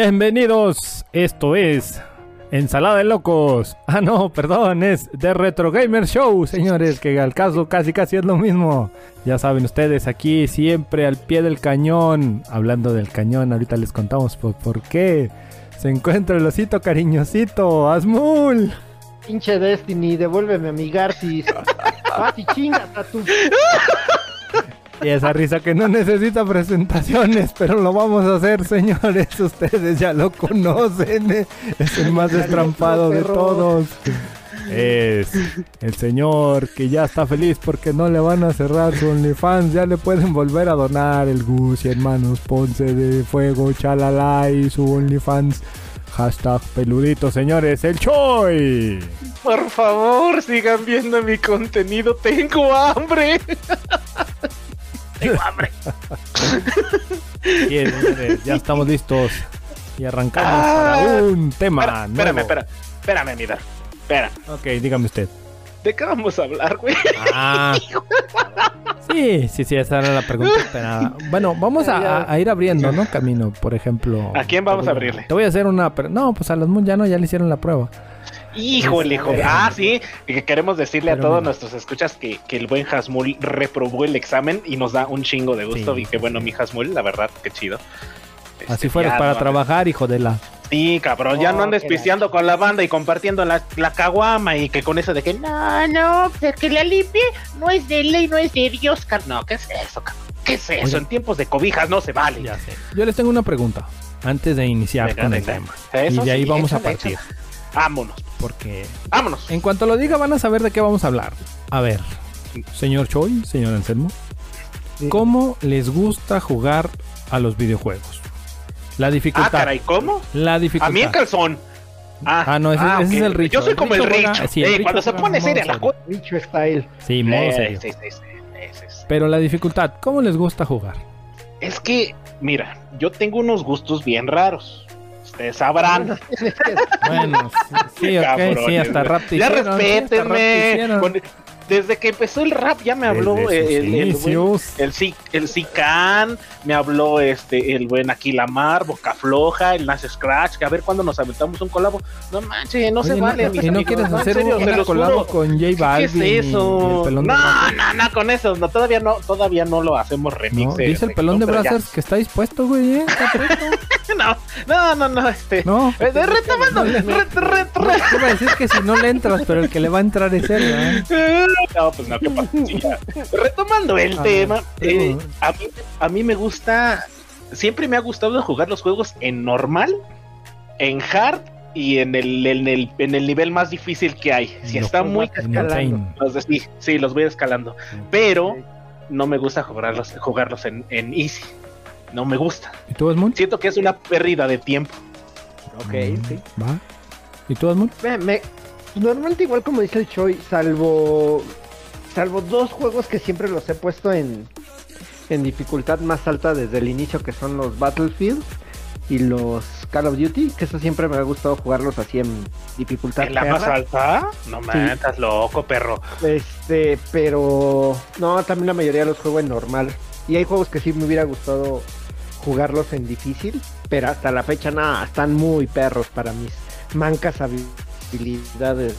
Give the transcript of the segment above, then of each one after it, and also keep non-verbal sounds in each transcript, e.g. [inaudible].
Bienvenidos, esto es Ensalada de Locos. [laughs] Ah, no, perdón, es The Retro Gamer Show, señores, que al caso casi casi es lo mismo. Ya saben ustedes, aquí siempre al pie del cañón. Hablando del cañón, ahorita les contamos por, por qué. Se encuentra el osito cariñosito, Asmul. Pinche Destiny, devuélveme a mi Garcis. [laughs] Pati, chinga, tu. Y esa risa que no necesita presentaciones, pero lo vamos a hacer, señores. [laughs] Ustedes ya lo conocen. Es el más destrampado de todos. Es el señor que ya está feliz porque no le van a cerrar su OnlyFans. Ya le pueden volver a donar el Gus y hermanos Ponce de Fuego, Chalala y su OnlyFans. Hashtag peludito, señores, el Choi. Por favor, sigan viendo mi contenido. Tengo hambre. [laughs] Tengo hambre. Bien, ya estamos listos. Y arrancamos Ah, para un tema Espera, nuevo. espérame, espera. Espérame, mira. Espera. Ok, dígame usted. ¿De qué vamos a hablar, güey? Ah. [laughs] Sí, sí, sí, esa era la pregunta esperada. Bueno, vamos a, a ir abriendo, ¿no? Camino, por ejemplo. ¿A quién vamos a abrirle? Te voy a hacer una... No, pues a los Moon ya no, ya le hicieron la prueba. Híjole, hijo. Ah, sí. Y que queremos decirle a todos mira. nuestros escuchas que, que el buen Hasmul reprobó el examen y nos da un chingo de gusto. Sí. Y que bueno, mi Hasmul, la verdad, qué chido. Así Este, fueras ya para no- trabajar, hijo de la... Sí, cabrón, ya no andes pisteando con la banda y compartiendo la, la caguama y que con eso de que no, no, pues que la limpie no es de ley, no es de Dios, car- No, ¿qué es eso, cabrón? ¿Qué es eso? Oye. En tiempos de cobijas no se vale. Ya sé. Yo les tengo una pregunta antes de iniciar Venga, con el tema. Eso y de ahí sí, vamos a partir. échale. Vámonos, Porque vámonos. en cuanto lo diga van a saber de qué vamos a hablar. A ver, señor Choi, señor Anselmo. ¿cómo les gusta jugar a los videojuegos? La Ah, dificultad. caray, ¿cómo? La dificultad. A mí en calzón. Ah, Ah, no, ese- ese ok. es el Richo. Yo soy como el Richo juega- Richo. sí, el Eh, Richo cuando se pone modo seria la serio. cosa. Bicho Style. Sí, modo Eh, serio. sí, sí, sí, sí, sí. Pero la dificultad, ¿cómo les gusta jugar? Es que, mira, yo tengo unos gustos bien raros. Ustedes sabrán. [laughs] Bueno, sí, sí, ok, Cabrones, sí, hasta rap te Ya te respétenme. Con- Desde que empezó el rap ya me habló el, el, el buen- el, el Cican, me habló este el buen Aquilamar, Boca Floja, el Nash Scratch, que a ver cuándo nos aventamos un colabo. No manches, no Oye, se vale. mis ¿Y no quieres hacer serio, un- una colabo con J ¿Qué Balvin? es y el eso? No, no, no, con eso, no, todavía no, todavía no lo hacemos remix. No, dice el pelón de Brazzers que está dispuesto, güey, ¿eh? Está presto. ya. [laughs] No, no, no, no, este. No. Eh, de- retomando, No re- re- No, re- iba a decir que si no le entras, pero el que le va a entrar es él, ¿verdad? [laughs] No, pues no, qué. [laughs] Retomando el Ah, tema, eh, a, mí, a mí me gusta, siempre me ha gustado jugar los juegos en normal, en hard y en el, en el, en el nivel más difícil que hay. Si está muy escalando. Insane. los de- sí, sí, los voy escalando, pero no me gusta jugarlos, jugarlos en, en easy. No me gusta. ¿Y tú, Asmund? Siento que es una pérdida de tiempo. Ok, Mm, sí. ¿Va? ¿Y tú, Asmund? Me, me- normalmente igual como dice el Choi, salvo salvo dos juegos que siempre los he puesto en en dificultad más alta desde el inicio que son los Battlefield y los Call of Duty, que eso siempre me ha gustado jugarlos así en dificultad ¿En la más alta? No me estás loco, perro. Este, pero no, también la mayoría los juego en normal. Y hay juegos que sí me hubiera gustado jugarlos en difícil, pero hasta la fecha nada, están muy perros para mis mancas habilidades,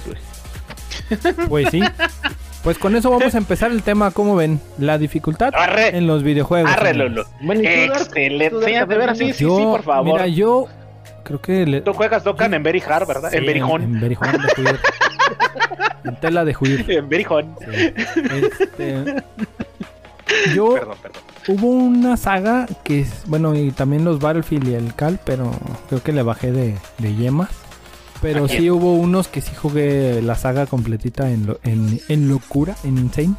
güey. Pues sí. Pues con eso vamos a empezar el tema, ¿cómo ven? La dificultad Arre, en los videojuegos. arre. Bueno. Excelente. ¿Tú, Dark, Sí, a de ver, veras, sí, sí, sí, por favor. Mira, yo creo que... Le... Tú juegas Dokkan en Very Hard, ¿verdad? Sí, en Berijón. En, Berijón de Juir. [laughs] en tela de Juir. En Berijón. Sí. Este, [laughs] yo Perdón, perdón. hubo una saga que es, bueno, y también los Battlefield y el Cal, pero creo que le bajé de, de yemas. Pero ¿A sí hubo unos que sí jugué la saga completita en, lo- en, en locura, en Insane.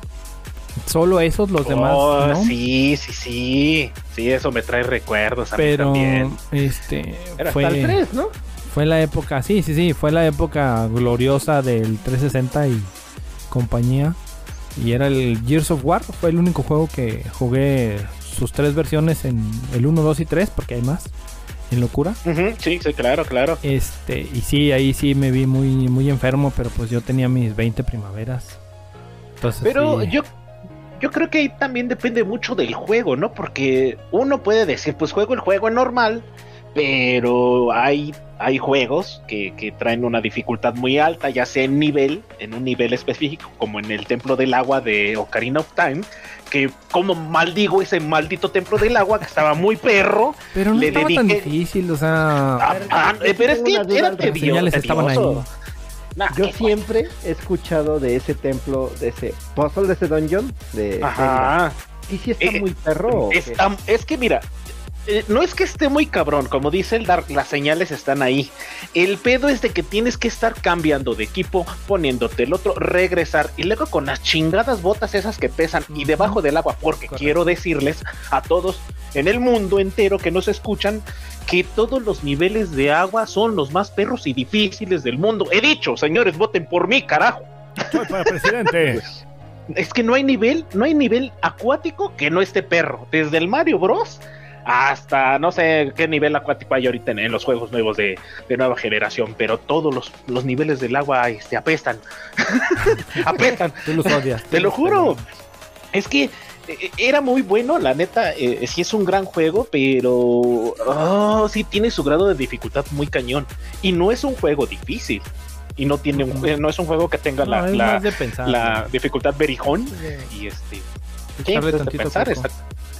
Solo esos, los demás, Oh, ¿no? Sí, sí, sí. Sí, eso me trae recuerdos a mí pero también. este Era fue, Hasta el 3, ¿no? fue la época, sí, sí, sí, fue la época gloriosa del 360 y compañía. Y era el Gears of War, fue el único juego que jugué sus tres versiones en el 1, 2 y 3, porque hay más. En locura. Sí, sí, claro, claro. Este, y sí, ahí sí me vi muy, muy enfermo, pero pues yo tenía mis 20 primaveras. Entonces, Pero sí. yo, yo creo que ahí también depende mucho del juego, ¿no? Porque uno puede decir, pues juego el juego normal, pero hay, hay juegos que, que traen una dificultad muy alta, ya sea en nivel, en un nivel específico, como en el Templo del Agua de Ocarina of Time, que como maldigo ese maldito Templo del Agua, que estaba muy perro. Pero no le estaba tan difícil, o sea... Ah, ah, yo pero es que era tedioso. estaban ahí. Nah, Yo siempre he escuchado de ese templo, de ese puzzle, de ese dungeon, de Zelda. Ajá. ¿Y si está Eh, muy perro? Está- es que mira, eh, no es que esté muy cabrón, como dice el Dark, las señales están ahí. El pedo es de que tienes que estar cambiando de equipo, poniéndote el otro, regresar y luego con las chingadas botas esas que pesan y debajo del agua, porque Correcto. quiero decirles a todos en el mundo entero que nos escuchan que todos los niveles de agua son los más perros y difíciles del mundo. He dicho, señores, voten por mí, carajo. Para presidente. Es que no hay nivel, no hay nivel acuático que no esté perro. Desde el Mario Bros. Hasta no sé qué nivel acuático hay ahorita en, en los juegos nuevos de, de nueva generación, pero todos los, los niveles del agua este, apestan. [laughs] apestan. Tú los odias. Te lo juro. Es que eh, era muy bueno, la neta, eh, sí es un gran juego, pero oh, sí tiene su grado de dificultad muy cañón. Y no es un juego difícil. Y no tiene un, eh, no es un juego que tenga No, la, pensar. dificultad verijón ¿no? y este sí, tantito pensar.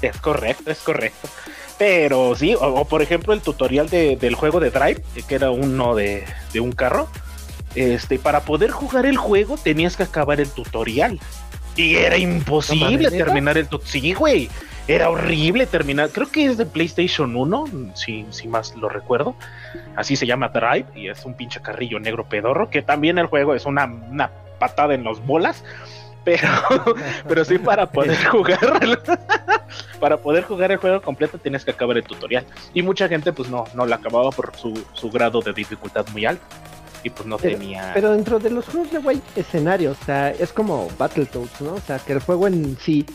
Es correcto, es correcto. Pero sí, o, o por ejemplo el tutorial de- del juego de Drive, eh, que era uno de, de un carro. Este, para poder jugar el juego tenías que acabar el tutorial. Y era imposible terminar el tutorial. Sí, güey. Era horrible terminar. Creo que es de PlayStation 1, si, si más lo recuerdo. Así se llama Drive. Y es un pinche carrillo negro pedorro. Que también el juego es una, una patada en los bolas. Pero, [laughs] pero sí para poder jugar [laughs] para poder jugar el juego completo tienes que acabar el tutorial y mucha gente pues no no la acababa por su, su grado de dificultad muy alto y pues no Pero- tenía Pero dentro de los juegos de hay escenarios, o sea, es como Battletoads, ¿no? O sea, que el juego en sí,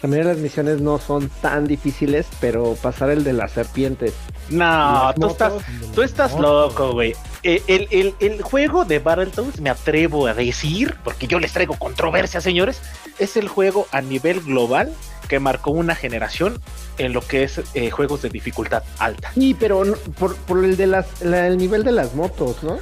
también las misiones no son tan difíciles, pero pasar el de las serpientes. no las tú estás tú estás loco güey Eh, el, el, el juego de Battletoads me atrevo a decir porque yo les traigo controversia señores es el juego a nivel global que marcó una generación en lo que es eh, juegos de dificultad alta Sí, pero por, por el de las, la- el nivel de las motos, ¿no?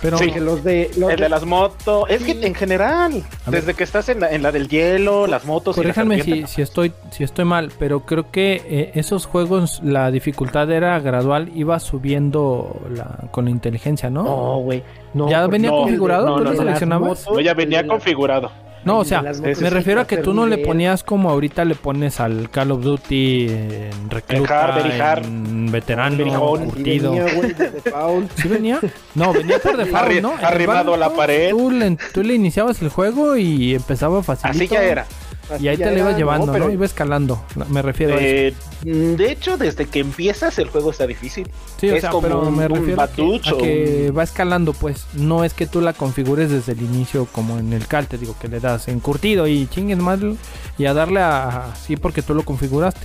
Pero Sí. Porque los de los el de las motos es que en general A ver. desde que estás en la, en la del hielo las motos corríjanme si, estoy si estoy mal, pero creo que eh, esos juegos la dificultad era gradual, iba subiendo la, con la inteligencia, ¿no? No, güey. No, ¿Ya venía configurado? ¿Tú lo de las seleccionabas? motos, No, ya venía configurado. No, o sea, me refiero a que tú no le ponías como ahorita le pones al Call of Duty en recluta, hard. en veterano, Verijón. Así curtido. venía, güey. [laughs] ¿Sí venía? No, venía por default, [laughs] ¿no? Arrimado a la pared. Tú le, tú le iniciabas el juego y empezaba facilito. Así ya era. Así Y ahí te era, ibas llevando, ¿no? pero- Iba escalando. Me refiero a eso. Eh, de hecho, desde que empiezas el juego está difícil. Sí, o es sea, como pero un- me un refiero a que, batucho, a que un- va escalando, pues. No es que tú la configures desde el inicio como en el cal, te digo, que le das en curtido y chinguen más y a darle a sí porque tú lo configuraste.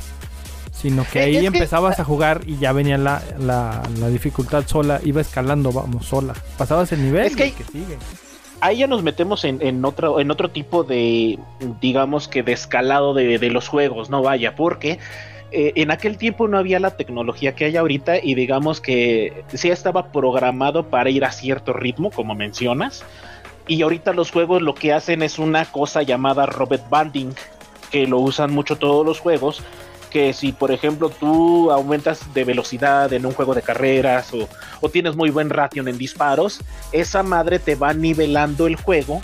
Sino que ahí es que- empezabas a jugar y ya venía la, la, la dificultad sola, iba escalando, vamos, sola. Pasabas el nivel Es que y que sigue. Ahí ya nos metemos en, otro, tipo de, digamos que de escalado de, de los juegos, no vaya, porque eh, en aquel tiempo no había la tecnología que hay ahorita y digamos que sí estaba programado para ir a cierto ritmo, como mencionas. Y ahorita los juegos lo que hacen es una cosa llamada Robert Banding, que lo usan mucho todos los juegos. Que si, por ejemplo, tú aumentas de velocidad en un juego de carreras o, tienes muy buen ratio en disparos, esa madre te va nivelando el juego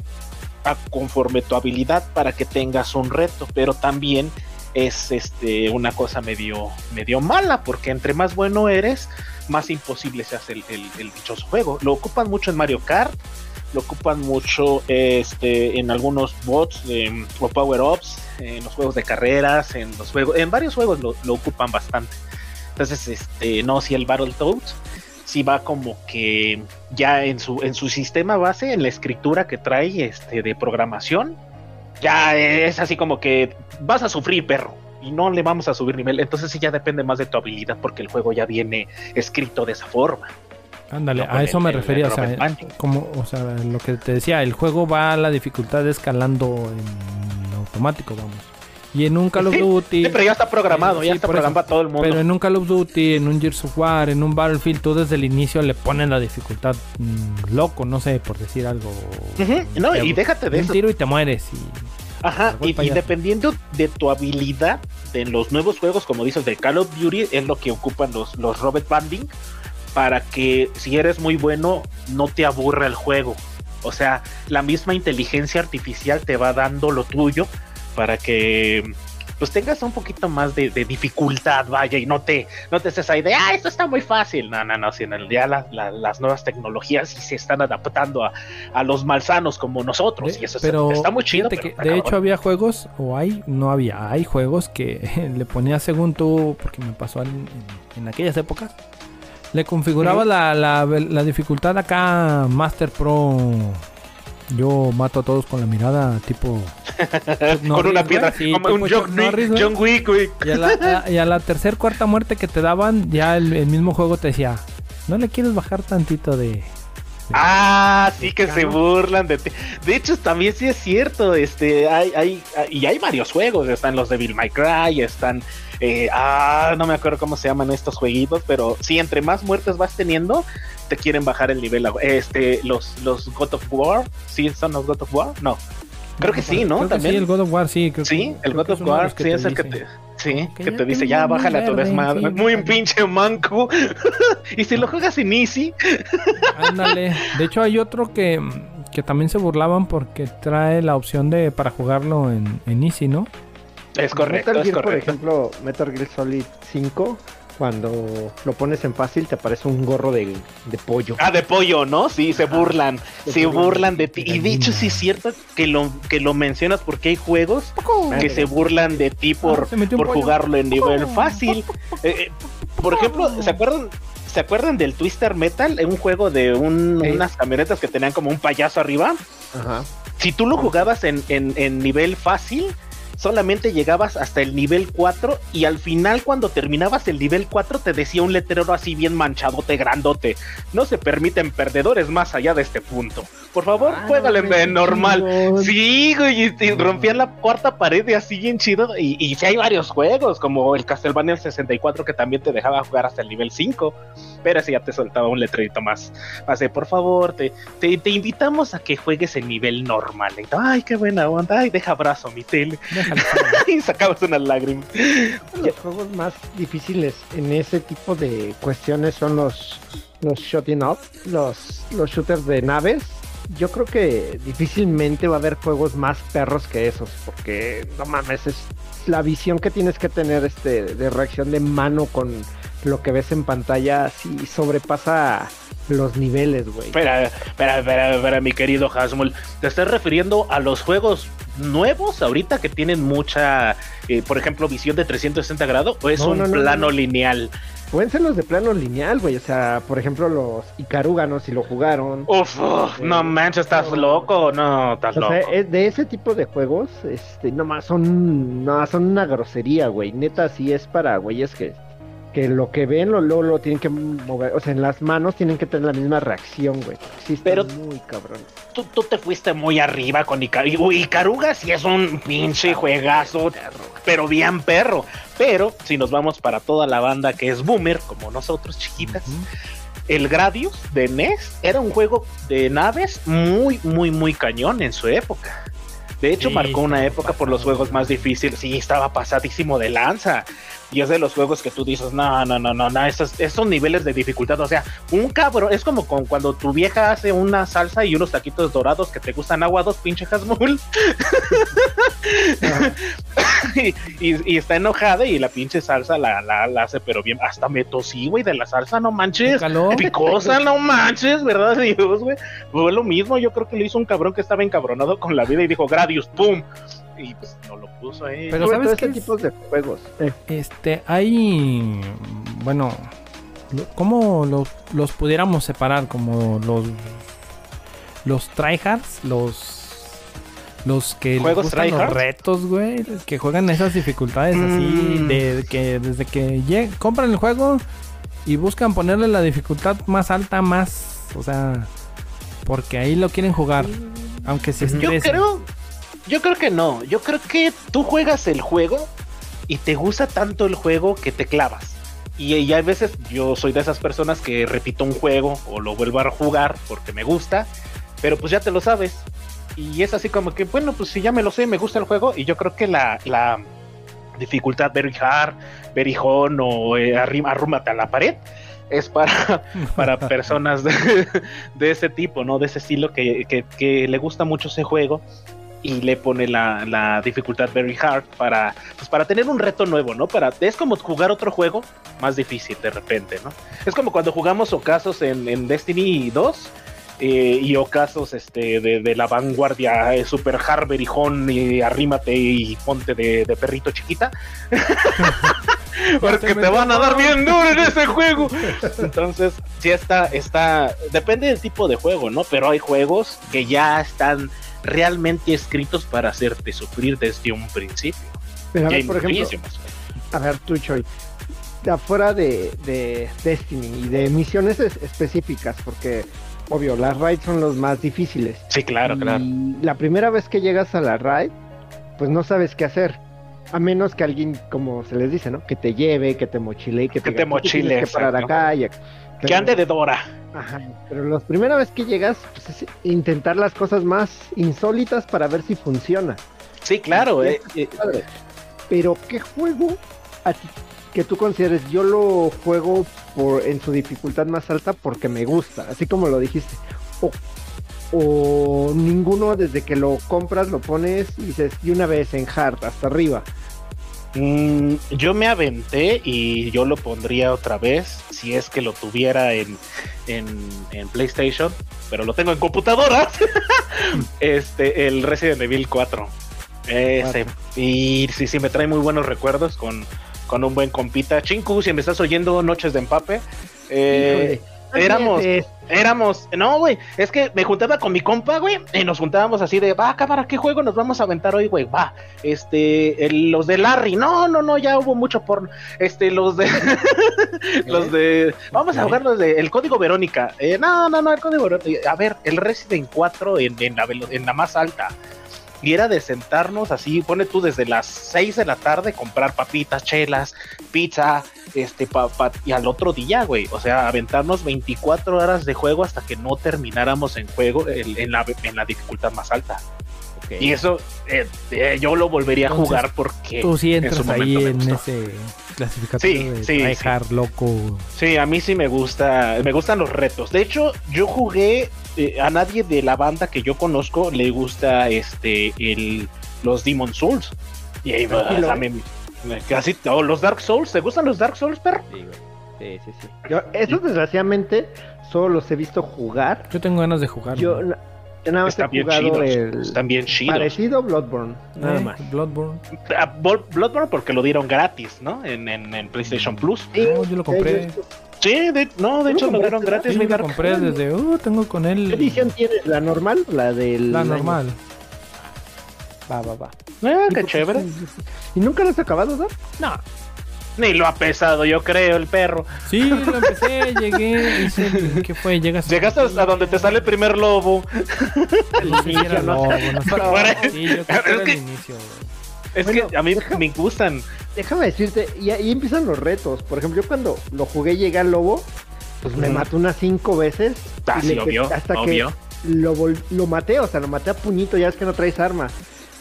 conforme tu habilidad para que tengas un reto, pero también es este una cosa medio medio mala porque entre más bueno eres más imposible se hace el, el- dichoso juego. Lo ocupan mucho en Mario Kart lo ocupan mucho este en algunos bots em, o power ups en los juegos de carreras en los juegos en varios juegos lo, lo ocupan bastante entonces este no si el Battletoads sí va como que ya en su, en su sistema base, en la escritura que trae este, de programación, ya es así como que vas a sufrir, perro. y no le vamos a subir nivel. Entonces sí ya depende más de tu habilidad porque el juego ya viene escrito de esa forma. Ándale, No, a eso el- me refería, o sea, como, o sea, lo que te decía, el juego va a la dificultad escalando en automático, vamos. Y en un Call of Duty, Sí, pero ya está programado, Sí, ya sí, está eso. programado para todo el mundo. pero en un Call of Duty, en un Gears of War, en un Battlefield, tú desde el inicio le pones la dificultad mm, loco, no sé, por decir algo. No, Te- y déjate de un eso. tiro y te mueres. Y, Ajá, y dependiendo de tu habilidad en los nuevos juegos, como dices, de Call of Duty, es lo que ocupan los, los Robert Banding, para que si eres muy bueno, no te aburra el juego. O sea, la misma inteligencia artificial te va dando lo tuyo para que pues tengas un poquito más de, de dificultad, vaya, y no te, no te ahí de, ah, esto está muy fácil. No, no, no, sino ya la- la- las nuevas tecnologías sí se están adaptando a, a los malsanos como nosotros. de- y eso es- pero está muy chido. pero que de hecho había juegos, o hay, no había, hay juegos que [laughs] le ponías según tú, porque me pasó en, en- en aquellas épocas, le configuraba la, la, la dificultad acá Master Pro. Yo mato a todos con la mirada tipo... [laughs] Con una piedra, sí, como un John, Norris, Wick. John Wick. Y a la, a- y a la tercer, cuarta muerte que te daban, ya el, el mismo juego te decía, ¿no le quieres bajar tantito de... Ah, sí que se burlan de ti. De hecho, también sí es cierto. Este, hay, hay, y hay varios juegos. Están los de Bill My Cry, están, eh, ah, no me acuerdo cómo se llaman estos jueguitos, pero sí, entre más muertes vas teniendo, te quieren bajar el nivel. Este, los, los God of War, sí, son los God of War, no. Creo que sí, ¿no? Creo También. sí, el God of War, sí. Creo Sí, que- el God of War, sí, es el que te, sí, Que te dice, ya muy bájale a tu desmadre. sí, Muy pinche manco. [laughs] y si lo juegas en Easy, Ándale. De hecho, hay otro que, que también se burlaban porque trae la opción de para jugarlo en, en Easy, ¿no? Es correcto, Metal es Gear, por correcto. ejemplo, Metal Gear Solid 5, cuando lo pones en fácil te aparece un gorro de, de pollo. Ah, de pollo, ¿no? Sí, se burlan, se burlan burlan de ti. Y de hecho sí es cierto que lo, que lo mencionas porque hay juegos que se burlan de ti por, Ah, por pollo. jugarlo en nivel fácil. Eh, eh, por ejemplo, ¿se acuerdan? ¿Se acuerdan del Twister Metal? Un juego de un- unas camionetas que tenían como un payaso arriba. Ajá. Si tú lo jugabas en, en- en nivel fácil, solamente llegabas hasta el nivel 4 y al final cuando terminabas el nivel 4 te decía un letrero así bien manchadote, grandote. No se permiten perdedores más allá de este punto. Por favor, Ah, no, en normal. Sí, güey, y, y rompían la cuarta pared y así bien chido. Y, y sí hay varios juegos, como el Castlevania 64 que también te dejaba jugar hasta el nivel 5. Pero ese ya te soltaba un letrerito más. De, por favor, te, te, te invitamos a que juegues en nivel normal. Y, Ay, qué buena onda. Ay, deja abrazo mi tele. [laughs] Y sacabas unas lágrimas. Los juegos más difíciles en ese tipo de cuestiones son los los shooting up, los, los shooters de naves. Yo creo que difícilmente va a haber juegos más perros que esos, porque no mames, es la visión que tienes que tener este de reacción de mano con lo que ves en pantalla si sobrepasa los niveles, güey. Espera, espera, espera, espera, mi querido Hasmul. ¿Te estás refiriendo a los juegos nuevos ahorita que tienen mucha, eh, por ejemplo, visión de 360 grados? ¿O es No, un no, no, plano no. lineal? Pueden ser los de plano lineal, güey. O sea, por ejemplo, los Icaruganos, si lo jugaron. Uf, uf, no manches, ¿estás loco? No, estás O loco. sea, es de ese tipo de juegos, este, nomás son, no, son una grosería, güey. Neta, sí es para güeyes que, que lo que ven, lo, lo, lo tienen que mover, o sea, en las manos tienen que tener la misma reacción, güey. Sí, está Pero- muy cabrón. Tú, tú te fuiste muy arriba con Icaruga. Uy, Icaruga sí es un pinche juegazo, pero bien perro. Pero si nos vamos para toda la banda que es boomer, como nosotros, chiquitas, el Gradius de NES era un juego de naves muy, muy, muy cañón en su época. De hecho, Sí, marcó una época por los juegos más difíciles. Sí, estaba pasadísimo de lanza. Y es de los juegos que tú dices, no, no, no, no, no, esos, esos niveles de dificultad. O sea, un cabrón, es como con cuando tu vieja hace una salsa y unos taquitos dorados que te gustan aguados, pinche Hasmul. [laughs] y, y- y está enojada y la pinche salsa la, la, la hace, pero bien. Hasta me tosí, güey, de la salsa, no manches. Picosa, no manches, ¿verdad, Dios, güey? Fue lo mismo, yo creo que lo hizo un cabrón que estaba encabronado con la vida y dijo, Gradius, ¡pum! Y pues no lo puso ahí. Pero Sobre ¿sabes todo qué este es? tipo de juegos. Eh, Este, hay. Bueno, ¿cómo los, los pudiéramos separar? Como los. Los tryhards, los. Los que les ¿Juegos gustan los retos, güey, que juegan esas dificultades así, Mm. de que desde que lleg- compran el juego y buscan ponerle la dificultad más alta, más, o sea, porque ahí lo quieren jugar, aunque se Yo estresen. creo, yo creo que no. Yo creo que tú juegas el juego y te gusta tanto el juego que te clavas. Y, y a veces yo soy de esas personas que repito un juego o lo vuelvo a jugar porque me gusta, pero pues ya te lo sabes. Y es así como que, bueno, pues si ya me lo sé, me gusta el juego. Y yo creo que la, la dificultad very hard, very o eh, arrúmate a la pared es para, [laughs] para [laughs] personas de, de ese tipo, ¿no? De ese estilo que, que- que le gusta mucho ese juego y le pone la, la dificultad very hard para, pues para tener un reto nuevo, ¿no? Para, es como jugar otro juego más difícil de repente, ¿no? Es como cuando jugamos ocasos en, en Destiny 2 eh, y ocasos este, de, de la vanguardia eh, super hard, very hon, y arrímate y ponte de, de perrito chiquita. [laughs] Porque te van a dar bien duro en ese juego. Entonces, sí está, está, depende del tipo de juego, ¿no? Pero hay juegos que ya están realmente escritos para hacerte sufrir desde un principio. Pero a ver, por ejemplo, muchísimos. a ver, tú, Choy, afuera de, de Destiny y de misiones es- específicas, porque, obvio, las raids son los más difíciles. Sí, claro, Y claro. La primera vez que llegas a la raid, pues no sabes qué hacer. A menos que alguien, como se les dice, ¿no? Que te lleve, que te mochile que te, Que te diga, "Tú tienes mochile, que parar acá y ac-". Que ande de Dora. Ajá, pero la primera vez que llegas, pues es intentar las cosas más insólitas para ver si funciona. Sí, claro. Eh, eh. Pero ¿qué juego a ti que tú consideres? Yo lo juego por en su dificultad más alta porque me gusta, así como lo dijiste. O, o ninguno desde que lo compras lo pones y dices y una vez en hard hasta arriba. Mm, yo me aventé y yo lo pondría otra vez si es que lo tuviera en, en, en PlayStation, pero lo tengo en computadora. [laughs] este, el Resident Evil 4. Ese. Y sí, sí, me trae muy buenos recuerdos con, con un buen compita. Chinku, si me estás oyendo, Noches de Empape. Eh, éramos- Éramos, no, güey, es que me juntaba con mi compa, güey, y nos juntábamos así de, va, cámara, ¿qué juego nos vamos a aventar hoy, güey? Va, este, el- los de Larry, no, no, no, ya hubo mucho porno, este, los de, [laughs] los de, vamos a jugar los de, el código Verónica, eh, no, no, no, el código Verónica, a ver, el Resident 4 en, en, la, en la más alta, y era de sentarnos así, pone tú desde las 6 de la tarde, comprar papitas, chelas, pizza, este, pa, pa- y al otro día, güey, o sea, aventarnos 24 horas de juego hasta que no termináramos en juego en, en la, en la dificultad más alta. Y eso eh, eh, yo lo volvería a jugar porque Tú sí en su momento me en ese clasificatorio Sí, de sí, tryhard loco. Sí, a mí sí me gusta, me gustan los retos. De hecho, yo jugué eh, a nadie de la banda que yo conozco le gusta este el los Demon Souls. Y ahí va, me- casi o los Dark Souls, ¿te gustan los Dark Souls, perro? Sí, güey. Sí, sí, sí. Yo, esos desgraciadamente solo los he visto jugar. Yo tengo ganas de jugar. Yo, yo nada más Están he bien jugado chidos, el están bien chidos. parecido Bloodborne, nada Eh, más. Bloodborne. Ah, Bloodborne porque lo dieron gratis, ¿no? En, en, en PlayStation Plus. No, yo lo compré. Sí, de, no, de ¿Tú hecho lo dieron gratis. Sí, mi lo Dark. compré desde. Uh, tengo con ¿Qué él. edición tienes? ¿La normal la del La año? normal. Va, va, va. Ah, ¿Y qué chévere. ¿Y nunca lo has acabado, no? No. [laughs] Ni lo ha pesado, yo creo, el perro. Sí, lo empecé, llegué, hice. el- ¿Qué fue? Llegas Llegaste hasta donde te sale el primer lobo. No sé. Pero- Sí, yo creo que era [laughs] que- el inicio. Es Bueno, que a mí deja- me gustan. Déjame decirte, y ahí empiezan los retos. Por ejemplo, yo cuando lo jugué llegué al lobo, pues me mató unas cinco veces. Ah, sí, obvio, hasta obvio. que lo, lo maté, o sea, lo maté a puñito, ya es que no traes arma.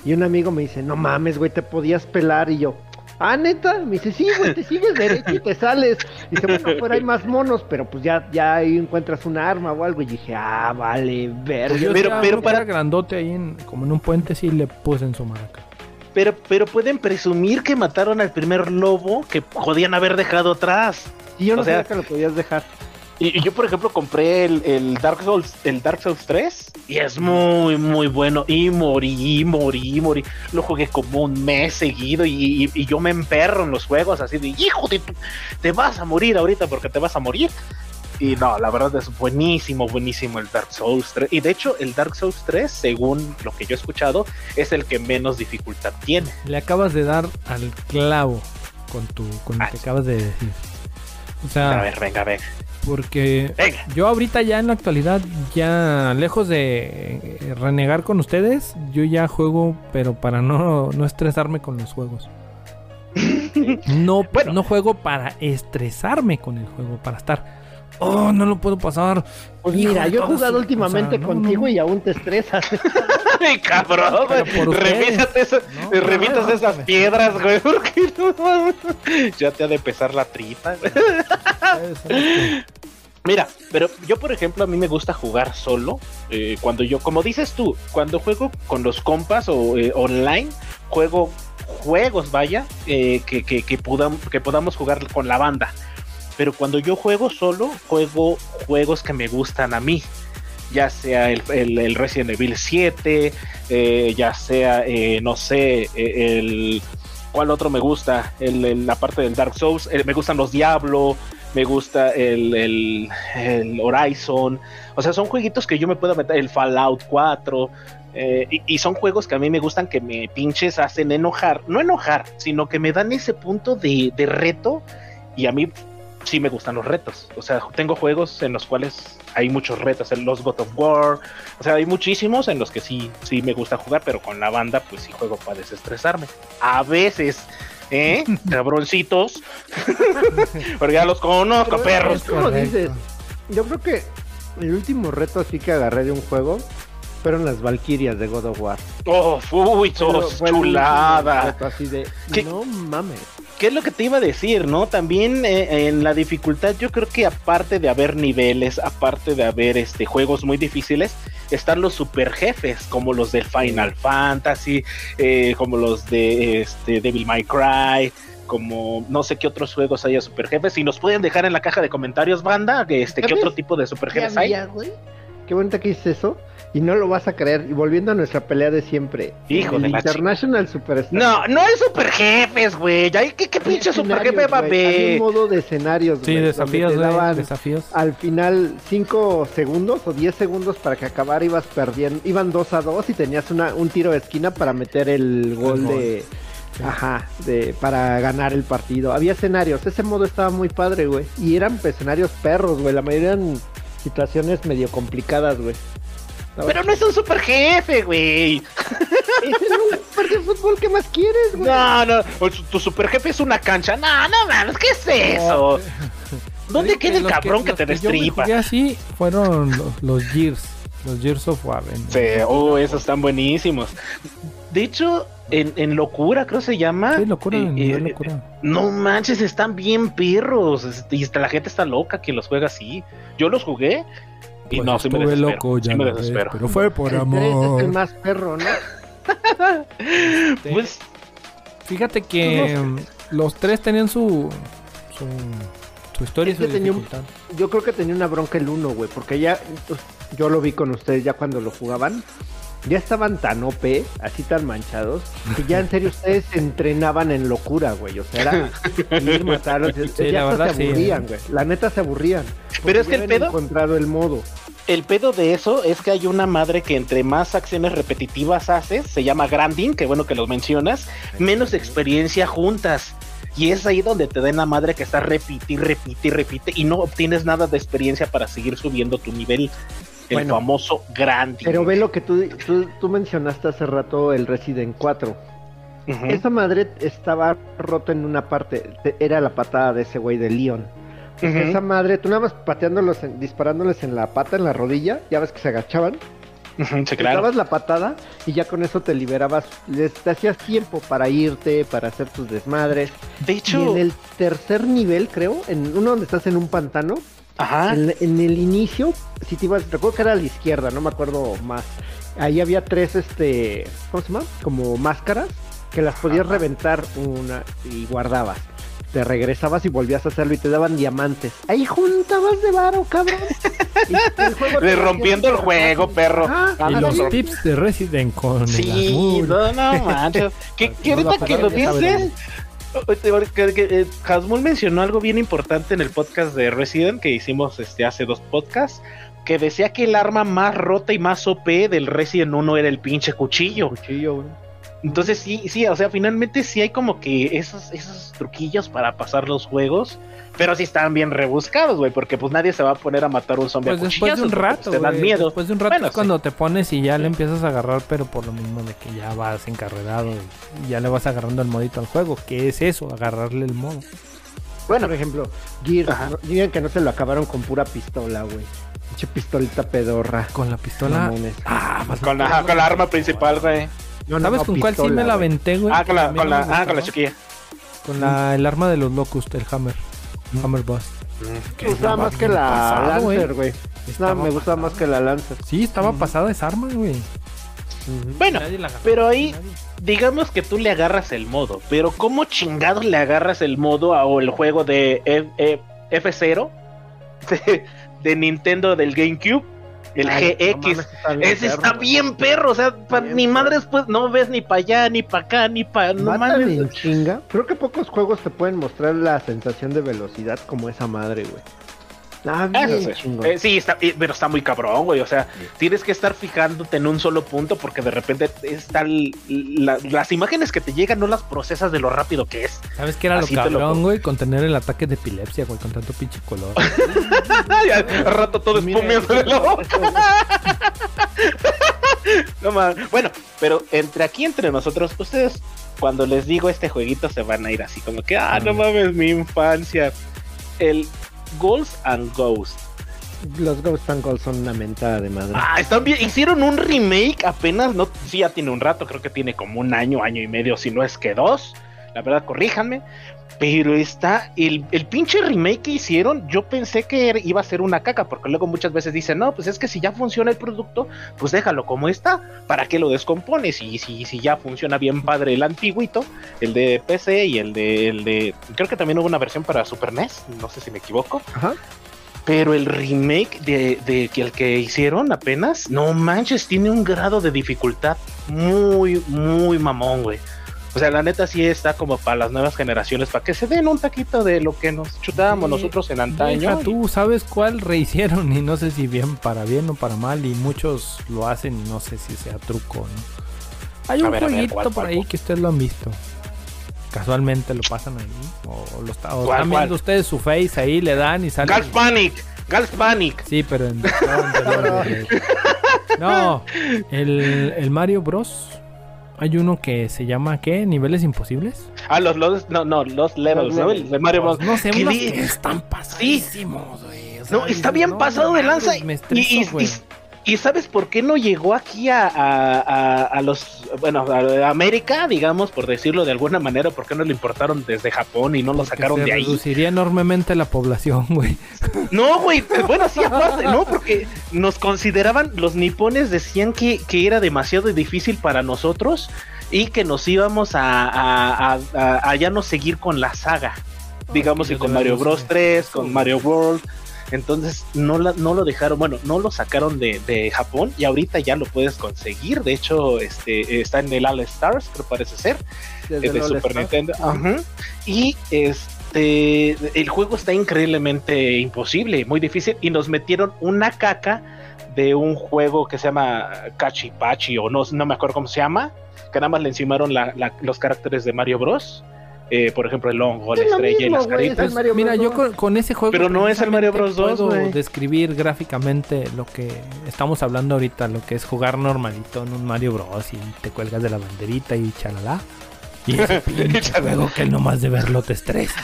Y un amigo me dice, no mames, güey, te podías pelar. Y yo, ah, neta, me dice, sí, güey, te sigues derecho y te sales. Y dice, bueno, afuera hay más monos, pero pues ya, ya ahí encuentras una arma o algo. Y dije, ah, vale, verga. Yo pero- pero, pero para- grandote ahí en, como en un puente sí le puse en su marca. Pero, pero pueden presumir que mataron al primer lobo que podían haber dejado atrás. Y yo no o sea- sabía que lo podías dejar. Y, y yo, por ejemplo, compré el, el Dark Souls, el Dark Souls 3 y es muy, muy bueno. Y morí, morí, morí. Lo jugué como un mes seguido y, y- y yo me emperro en los juegos así de, hijo de te vas a morir ahorita porque te vas a morir. Y no, la verdad es buenísimo, buenísimo el Dark Souls 3. Y de hecho, el Dark Souls 3, según lo que yo he escuchado, es el que menos dificultad tiene. Le acabas de dar al clavo con tu con lo Ah. que acabas de decir. O A ver, venga, venga. Porque Venga. yo ahorita ya en la actualidad, ya lejos de renegar con ustedes, yo ya juego, pero para no, no estresarme con los juegos. [laughs] No, Bueno. no juego para estresarme con el juego, para estar. Oh, no lo puedo pasar. Pues Hijo mira, yo he jugado últimamente o sea, no, contigo no. y aún te estresas. [laughs] Ay, cabrón, güey. Revísate, esa- No, revísate no, esas no. piedras, güey. Porque no mames. Ya te ha de pesar la tripa, güey. Mira, pero yo por ejemplo a mí me gusta jugar solo. eh, cuando yo, como dices tú, cuando juego con los compas o eh, online, juego juegos, vaya, eh, que, que, que, podam- que podamos jugar con la banda. Pero cuando yo juego solo, juego juegos que me gustan a mí. Ya sea el, el- Resident Evil 7, eh, ya sea, eh, no sé, eh, el... ¿Cuál otro me gusta? El, la parte del Dark Souls. eh, me gustan los Diablo me gusta el, el, el Horizon. O sea, son jueguitos que yo me puedo meter, el Fallout 4. eh, y, y son juegos que a mí me gustan que me pinches hacen enojar. No enojar, sino que me dan ese punto de, de reto. Y a mí sí me gustan los retos. O sea, tengo juegos en los cuales hay muchos retos. En los God of War. O sea, hay muchísimos en los que sí, sí me gusta jugar, pero con la banda, pues sí juego para desestresarme. A veces. ¿Eh? [laughs] Cabroncitos. [laughs] Porque ya los conozco, Pero perros. Correcto. dices, yo creo que el último reto así que agarré de un juego fueron las Valkyrias de God of War. Oh, uy, sos chulada. así de, ¿Qué? no mames. ¿Qué es lo que te iba a decir, no? También eh, en la dificultad, yo creo que aparte de haber niveles, aparte de haber este juegos muy difíciles, están los super jefes, como los del Final Fantasy, eh, como los de este Devil May Cry, como no sé qué otros juegos haya super jefes. Si nos pueden dejar en la caja de comentarios, banda, este, ¿qué otro tipo de super ¿Qué jefes hay? Qué bonita que hice eso. Y no lo vas a creer. Y volviendo a nuestra pelea de siempre. Hijo el de la International Superstar. No, no hay super jefes, güey. Ay, ¿Qué, qué pinche super jefe va a Había un modo de escenarios, Sí, desafíos, güey, desafíos. al final 5 segundos o 10 segundos para que acabara, ibas perdiendo, iban 2 a 2 y tenías una, un tiro de esquina para meter el gol gol. de... Ajá, de, para ganar el partido. Había escenarios, ese modo estaba muy padre, güey. Y eran escenarios perros, güey. La mayoría eran situaciones medio complicadas, güey. Pero no es un super jefe, güey. Es un partido de fútbol, ¿qué más quieres, güey? No, no, tu super jefe es una cancha. No, no mames, ¿qué es eso? ¿Dónde queda el cabrón que, te yo me destripa? jugué así fueron los, los Gears, los Gears of War. en- Sí, oh, esos están buenísimos. De hecho, en, en Locura, creo se llama. Sí, locura, eh, eh, locura. No manches, están bien perros. este, Y hasta la gente está loca que los juega así. Yo los jugué y Pues no, sí me estuve desespero. loco, ya sí me desespero. pero fue por el amor. es el más perro, ¿no? [laughs] Este, Pues, Fíjate que los tres tenían su su, su historia y Es su que tenía un- dificultad. Yo creo que tenía una bronca el 1, güey, porque ya pues, yo lo vi con ustedes ya cuando lo jugaban. Ya estaban tan OP, así tan manchados, que ya en serio ustedes se entrenaban en locura, güey. O sea, era [laughs] ir, matarlos. Sí, ya la hasta verdad, se aburrían, eh. güey. La neta se aburrían. Pero es que el pedo- encontrado el modo. el pedo de eso es que hay una madre que entre más acciones repetitivas haces, se llama grinding, que bueno que los mencionas, menos experiencia juntas. Y es ahí donde te den la madre que está repite y repite y repite y no obtienes nada de experiencia para seguir subiendo tu nivel. El Bueno, famoso grinding. Pero ve lo que tú, tú, tú mencionaste hace rato, el Resident 4. Ujú. Esa madre estaba rota en una parte. te- Era la patada de ese güey de Leon. Ujú. Esa madre, tú nada más pateándolos, en- disparándoles en la pata, en la rodilla, ya ves que se agachaban. Sí, Te claro. dabas la patada y ya con eso te liberabas, les, te hacías tiempo para irte, para hacer tus desmadres. De Y hecho, en el tercer nivel, creo, en uno donde estás en un pantano, ajá. en, en el inicio, si te ibas, recuerdo que era a la izquierda, no me acuerdo más. Ahí había tres, este, ¿cómo se llama? Como máscaras que las podías Ajá. reventar una y guardabas. Te regresabas y volvías a hacerlo y te daban diamantes. Ahí juntabas de varo, cabrón. [laughs] Le rompiendo el juego, perro. Ah, Y los no. tips de Resident con el Sí, no, no [laughs] manches. Que, que No, ahorita no, que lo ya eh, Hasmul mencionó algo bien importante en el podcast de Resident que hicimos este hace dos podcasts. Que decía que el arma más rota y más OP del Resident 1 era el pinche cuchillo. Cuchillo, güey. Entonces sí, sí, o sea, finalmente sí hay como que esos, esos truquillos para pasar los juegos, pero sí están bien rebuscados, güey, porque pues nadie se va a poner a matar un zombie Pues a después de un rato, te dan miedo. Después de un rato Bueno, es cuando te pones y ya le empiezas a agarrar, pero por lo mismo de que ya vas encarrerado y ya le vas agarrando el modito al juego. ¿Qué es eso? Agarrarle el modo. Bueno, por ejemplo, Gears, digan que no se lo acabaron con pura pistola, güey. Pinche pistolita pedorra. Con la pistola. Ah, más Con la, con la arma principal, güey. No, no, ¿Sabes no, con cuál sí me la aventé, güey? Ah, con la, con la, ah, con la chiquilla. Con la, el arma de los Locust, el Hammer. Hammer Bust. Me gustaba más que la pasado, güey. Lancer, güey. No, me gustaba más que la Lancer. Sí, estaba pasada esa arma, güey. Bueno, pero ahí, digamos que tú le agarras el modo, pero ¿cómo chingados le agarras el modo a o el juego de F, F- F0 [laughs] de, de Nintendo del GameCube? El Ay, no GX. mames, está bien Ese está perro. bien perro, o sea, pa- Bien ni madres pues no ves ni para allá, ni para acá, ni para... No mames. en chinga. Creo que pocos juegos te pueden mostrar la sensación de velocidad como esa madre, güey. Ah, bien eso sí. Eh, sí, está, eh, pero está muy cabrón, güey. O sea, tienes que estar fijándote en un solo punto porque de repente están la- las imágenes que te llegan no las procesas de lo rápido que es. ¿Sabes qué era Así lo cabrón, güey? Contener el ataque de epilepsia, güey, con tanto pinche color. [laughs] Al rato todo espumeando de la boca. No mames. Bueno, pero entre aquí, entre nosotros, ustedes, cuando les digo este jueguito, se van a ir así como que, ah, no mames, mi infancia. El Ghosts and Ghosts. Los Ghost and Gold son una mentada de madre. Ah, están bien. Hicieron un remake apenas, no, sí, ya tiene un rato, creo que tiene como un año, año y medio, si no es que dos. La verdad, corríjanme. Pero está, el, el pinche remake que hicieron, yo pensé que era- iba a ser una caca, porque luego muchas veces dicen, no, pues es que si ya funciona el producto, pues déjalo como está, ¿para qué lo descompones? Y si, si ya funciona bien padre el antiguito, el de PC y el de, el de, creo que también hubo una versión para Super NES, no sé si me equivoco. Ajá. Pero el remake de, de que el que hicieron apenas, no manches, tiene un grado de dificultad muy, muy mamón, güey. O sea, la neta sí está como para las nuevas generaciones, para que se den un taquito de lo que nos chutábamos nosotros en antaño. Deja tú, ¿sabes cuál rehicieron? [laughs] Y no sé si bien para bien o para mal. Y muchos lo hacen y no sé si sea truco, ¿no? Hay un ver, jueguito ¿cuál, por ahí que ustedes lo han visto. Casualmente lo pasan ahí. O lo está, o ¿Cuál, están cuál? viendo ustedes su face ahí, le dan y sale. Gals Panic, Gals Panic. Sí, pero en. no, en- [laughs] no, el, el Mario Bros. Hay uno que se llama ¿qué? ¿Niveles imposibles? Ah, los, los, no, no, los levels, ¿no? El de Mario Bros. No sé, ¿Qué unos di- que están pasadísimos, güey. O sea, No, está bien no, pasado no de lanza. Me estreso, y- y sabes por qué no llegó aquí a, a- a- a los, bueno, a América, digamos, por decirlo de alguna manera, por qué no lo importaron desde Japón y no lo sacaron se de ahí? reduciría enormemente la población, [laughs] güey. No, güey, eh, bueno, sí, aparte, no, porque nos consideraban, los nipones decían que, que era demasiado difícil para nosotros y que nos íbamos a, a, ya no seguir con la saga, digamos que con Mario Bros sí. 3, con Mario World. Entonces no, la- no lo dejaron, bueno, no lo sacaron de, de Japón y ahorita ya lo puedes conseguir. De hecho, este está en el All Stars, creo parece ser Desde es de Super. Nintendo. Y este el juego está increíblemente imposible, muy difícil. Y nos metieron una caca de un juego que se llama Cachipachi, o no, no me acuerdo cómo se llama, que nada más le encimaron la- la- los caracteres de Mario Bros. Eh, por ejemplo, el hongo, la estrella y las caritas. Mira, yo con, con ese juego. Pero no es el Mario Bros. 2, puedo describir gráficamente lo que estamos hablando ahorita, lo que es jugar normalito en un Mario Bros. Y te cuelgas de la banderita y chalala. Y ese [laughs] pinche juego que nomás de verlo te estresa.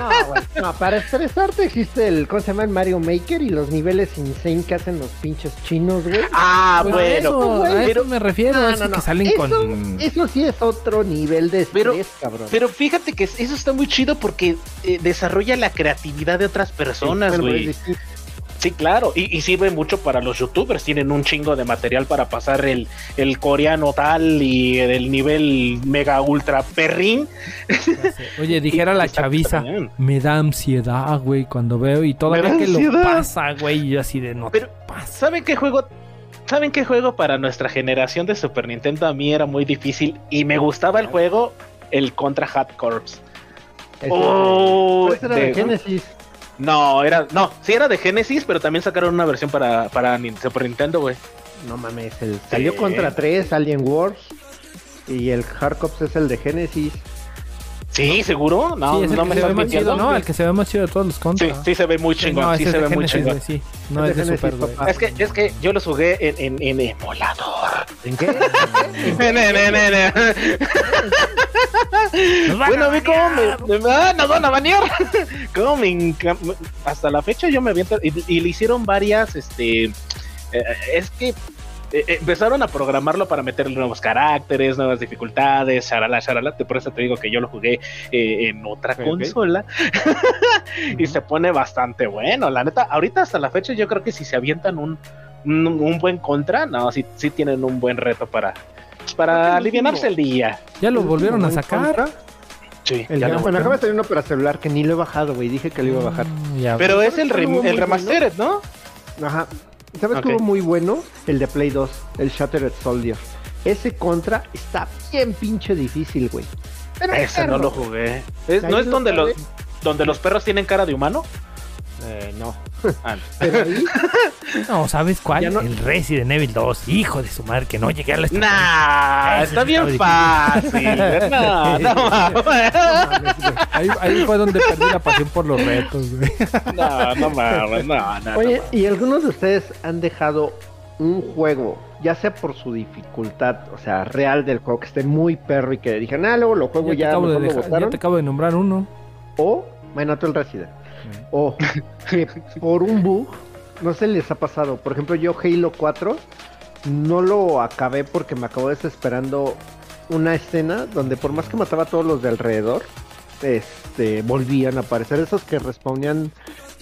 No, güey. [laughs] No, para estresarte existe el, ¿cómo se llama? El Mario Maker y los niveles insane que hacen los pinches chinos, güey. Ah, Pues bueno. eso, a pero, eso me refiero. No, no, no. que salen eso, con. eso sí es otro nivel de estrés, Pero- cabrón. pero fíjate que eso está muy chido porque eh, desarrolla la creatividad de otras personas, Bueno, güey. Sí, claro, y, y sirve mucho para los youtubers, tienen un chingo de material para pasar el, el coreano tal y el nivel mega ultra perrín. Oye, [laughs] dijera la chaviza. Me da ansiedad, güey, cuando veo y todavía da que lo pasa, güey, y yo así de no Pero, pasa. ¿saben qué juego? ¿Saben qué juego para nuestra generación de Super Nintendo a mí era muy difícil y me gustaba el juego? el Contra Hat Corps. Oh, era de de- Genesis. No, era, no, sí era de Genesis, pero también sacaron una versión para, para Super Nintendo, güey. No mames, el, salió contra 3, Alien Wars. Y el Hardcops es el de Genesis. Sí, seguro. No, sí, es el no que me se ve más chido, ¿no? El que se ve más chido de todos los Sí, contras. sí se ve muy chingón, no, sí se ve muy chingón. sí. No Es es de Super. Es que, es que yo los jugué en, en, en emulador. ¿En qué? [laughs] Bueno, a mí como me, me- ah, nos van a banear. [laughs] Como me hasta la fecha yo me aviento y, y le hicieron varias, este, eh, es que eh, empezaron a programarlo para meterle nuevos caracteres, nuevas dificultades, charala, charala. Por eso te digo que yo lo jugué eh, en otra consola [laughs] y se pone bastante bueno. La neta, ahorita hasta la fecha yo creo que si se avientan un, un, un buen contra, no, sí, sí tienen un buen reto para, para que el día. Ya lo volvieron a sacar. Contra, Sí, El ya lo- bueno, acaba de salir uno para celular que ni lo he bajado, güey. Dije que lo iba a bajar. Mm, ya, Pero ¿Sabes es el, el remastered, ¿no? Ajá. ¿Sabes qué Ok. hubo muy bueno? El de Play 2, el Shattered Soldier. Ese contra está bien pinche difícil, güey. Pero Ese no lo jugué. Es- ¿No es donde los, donde los perros tienen cara de humano? Eh, no. [laughs] Ah, no. Pero ahí, [laughs] No, ¿sabes cuál? No- El Resident Evil 2. Hijo de su madre, que no llegué a la Nah, está bien fácil. [laughs] No, no, mames. ahí, ahí fue donde perdí la pasión por los retos, güey. no, no mames, no, no, Oye, no. ¿y algunos de ustedes han dejado un juego, ya sea por su dificultad, o sea, real del juego, que esté muy perro y que dijeron, ah, luego lo juego Ya te, ya, acabo de dejar- ya te acabo de nombrar uno. O, bueno, tú el Resident. O que por un bug, no se les ha pasado. Por ejemplo, yo Halo 4 no lo acabé porque me acabó desesperando una escena donde por más que mataba a todos los de alrededor, este, volvían a aparecer esos que respawnían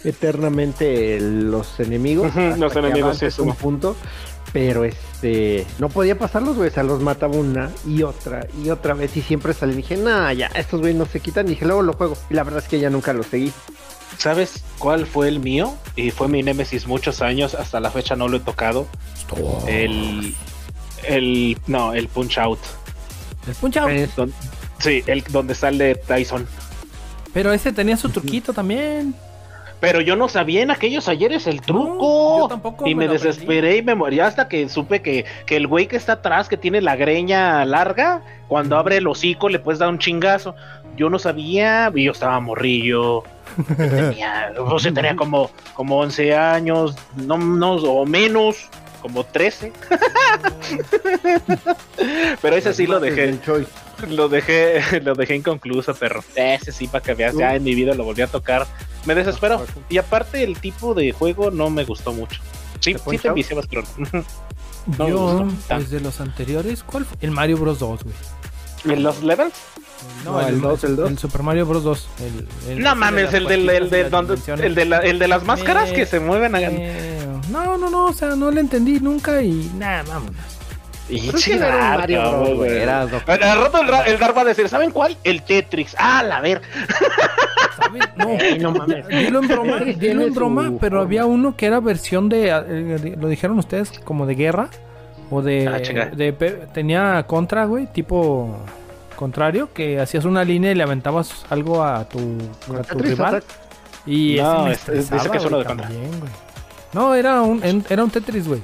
eternamente los enemigos. Ujú, hasta los enemigos, sí, un punto. Pero este, no podía pasarlos, güey. O sea, los mataba una y otra y otra vez. Y siempre salí. Dije, nah, ya, estos güeyes no se quitan. Y dije, luego lo juego. Y la verdad es que ya nunca lo seguí. ¿Sabes cuál fue el mío? Y fue mi Nemesis muchos años, hasta la fecha no lo he tocado. El. El. No, el Punch Out. El Punch Out. Eh, Don- sí, el donde sale Tyson. Pero ese tenía su truquito también. Pero yo no sabía en aquellos ayeres el No, truco. yo tampoco y me me, lo aprendí. desesperé y me morí hasta que supe que, que el güey que está atrás, que tiene la greña larga, cuando abre el hocico le puedes dar un chingazo. Yo no sabía, y yo estaba morrillo. tenía, [laughs] o sea, tenía como, como 11 años, no, no, o menos, como 13. [laughs] Pero ese sí lo dejé. Lo dejé, [laughs] lo dejé inconcluso, perro. Ese sí, para que veas, ya en mi vida lo volví a tocar. Me desesperó. Y aparte, el tipo de juego no me gustó mucho. Sí, ¿Te sí te enviciabas, pero. [laughs] No me Yo, gustó. pues de los anteriores, ¿cuál fue? El Mario Bros 2, güey. ¿En los levels? No, el dos, el dos. El Super Mario Bros 2. El, el- No mames, las el del, el cositas de, y las donde- dimensiones. el de, la- el de las máscaras Eh, que se mueven a. Eh, no, no, no, o sea, no le entendí nunca y nada, vámonos. Y era un Mario chido, Bros, güey. era Al rato el, el Dar va a decir, ¿saben cuál? El Tetris. Ah, la ver. ¿Sabes? No, [laughs] no mames. dilo en broma, dilo en broma, su pero había uno que era versión de, eh, lo dijeron ustedes, como de guerra o de, Ah, de tenía contra, güey, tipo contrario, que hacías una línea y le aventabas algo a tu, a tu Tetris rival. Y No, ese es- me dice que es uno de contra. también, güey. No, era un, en- era un Tetris, güey.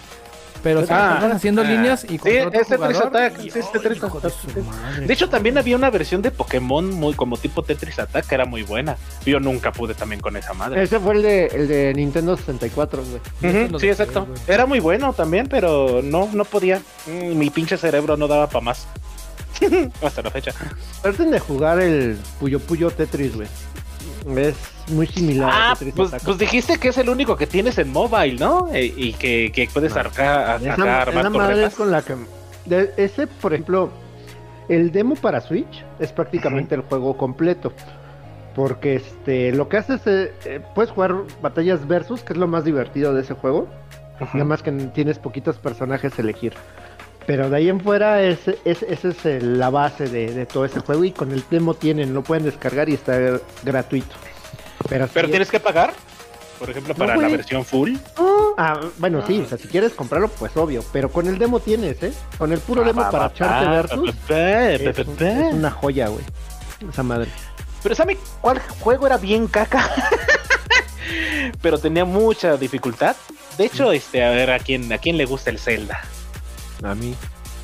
Pero se Ah, estaban haciendo ah. líneas y Sí, contra otro es Tetris jugador, Attack, y- sí, es ¡ay, Tetris Attack, sí. De hecho, también había una versión de Pokémon muy como tipo Tetris Attack que era muy buena. Yo nunca pude también con esa madre. Ese fue el de, el de Nintendo 64, güey. Ujú, lo sí, exacto. Era muy bueno también, pero no, no podía. Mm, Mi pinche cerebro no daba para más. [laughs] Hasta la fecha. Traten de jugar el Puyo Puyo Tetris, güey. Es muy similar Ah, pues, pues dijiste que es el único que tienes en mobile, ¿no? E- y que, que puedes No. arca- Esa, acá esa madre es con la que... de- ese, por ejemplo, el demo para Switch es prácticamente el juego completo. Porque este, lo que haces es, eh, puedes jugar batallas versus, que es lo más divertido de ese juego. Nada más que tienes poquitos personajes a elegir. Pero de ahí en fuera, ese es, ese es el- la base de, de todo ese juego. Y con el demo tienen, lo pueden descargar y está gratuito. Pero, Pero tienes que pagar, por ejemplo, para la versión full. Ah, bueno, sí, o sea, si quieres comprarlo, pues obvio. Pero con el demo tienes, ¿eh? Con el puro Ah, demo va, para va, versus. Es, es una joya, güey. Esa madre. Pero ¿sabe cuál juego era bien caca? [laughs] Pero tenía mucha dificultad. De hecho, este, a ver, ¿a quién, a quién le gusta el Zelda? A mí.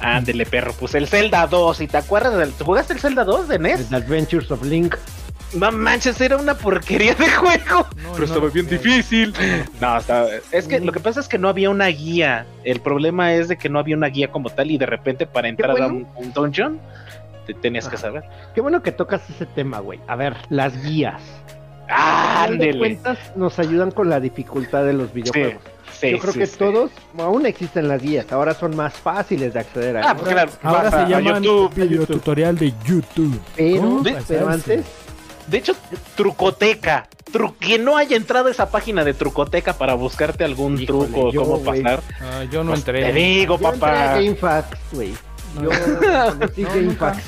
Ándele, perro, pues el Zelda 2. ¿Y te acuerdas del... ¿tú ¿Jugaste el Zelda 2 de NES? The Adventures of Link. No manches, era una porquería de juego. No, Pero no estaba bien difícil. No, estaba... es que lo que pasa es que no había una guía. El problema es de que no había una guía como tal y de repente para entrar a un, un dungeon te tenías que saber. Qué bueno que tocas ese tema, güey. A ver, las guías. Ah, ándele. cuentas, nos ayudan con la dificultad de los videojuegos. Sí, Yo creo sí, que sí. todos, aún existen las guías, ahora son más fáciles de acceder a Ah, pues claro. Ahora vas se a- a llaman YouTube. video tutorial de YouTube. Pero, antes, De hecho, Trucoteca. Tru- que no haya entrado a esa página de Trucoteca para buscarte algún Híjole, truco o cómo pasar. Ah, yo no Pues entré. Te digo, yo entré a papá. GameFAQs, güey. Yo conocí [laughs] No, GameFAQs.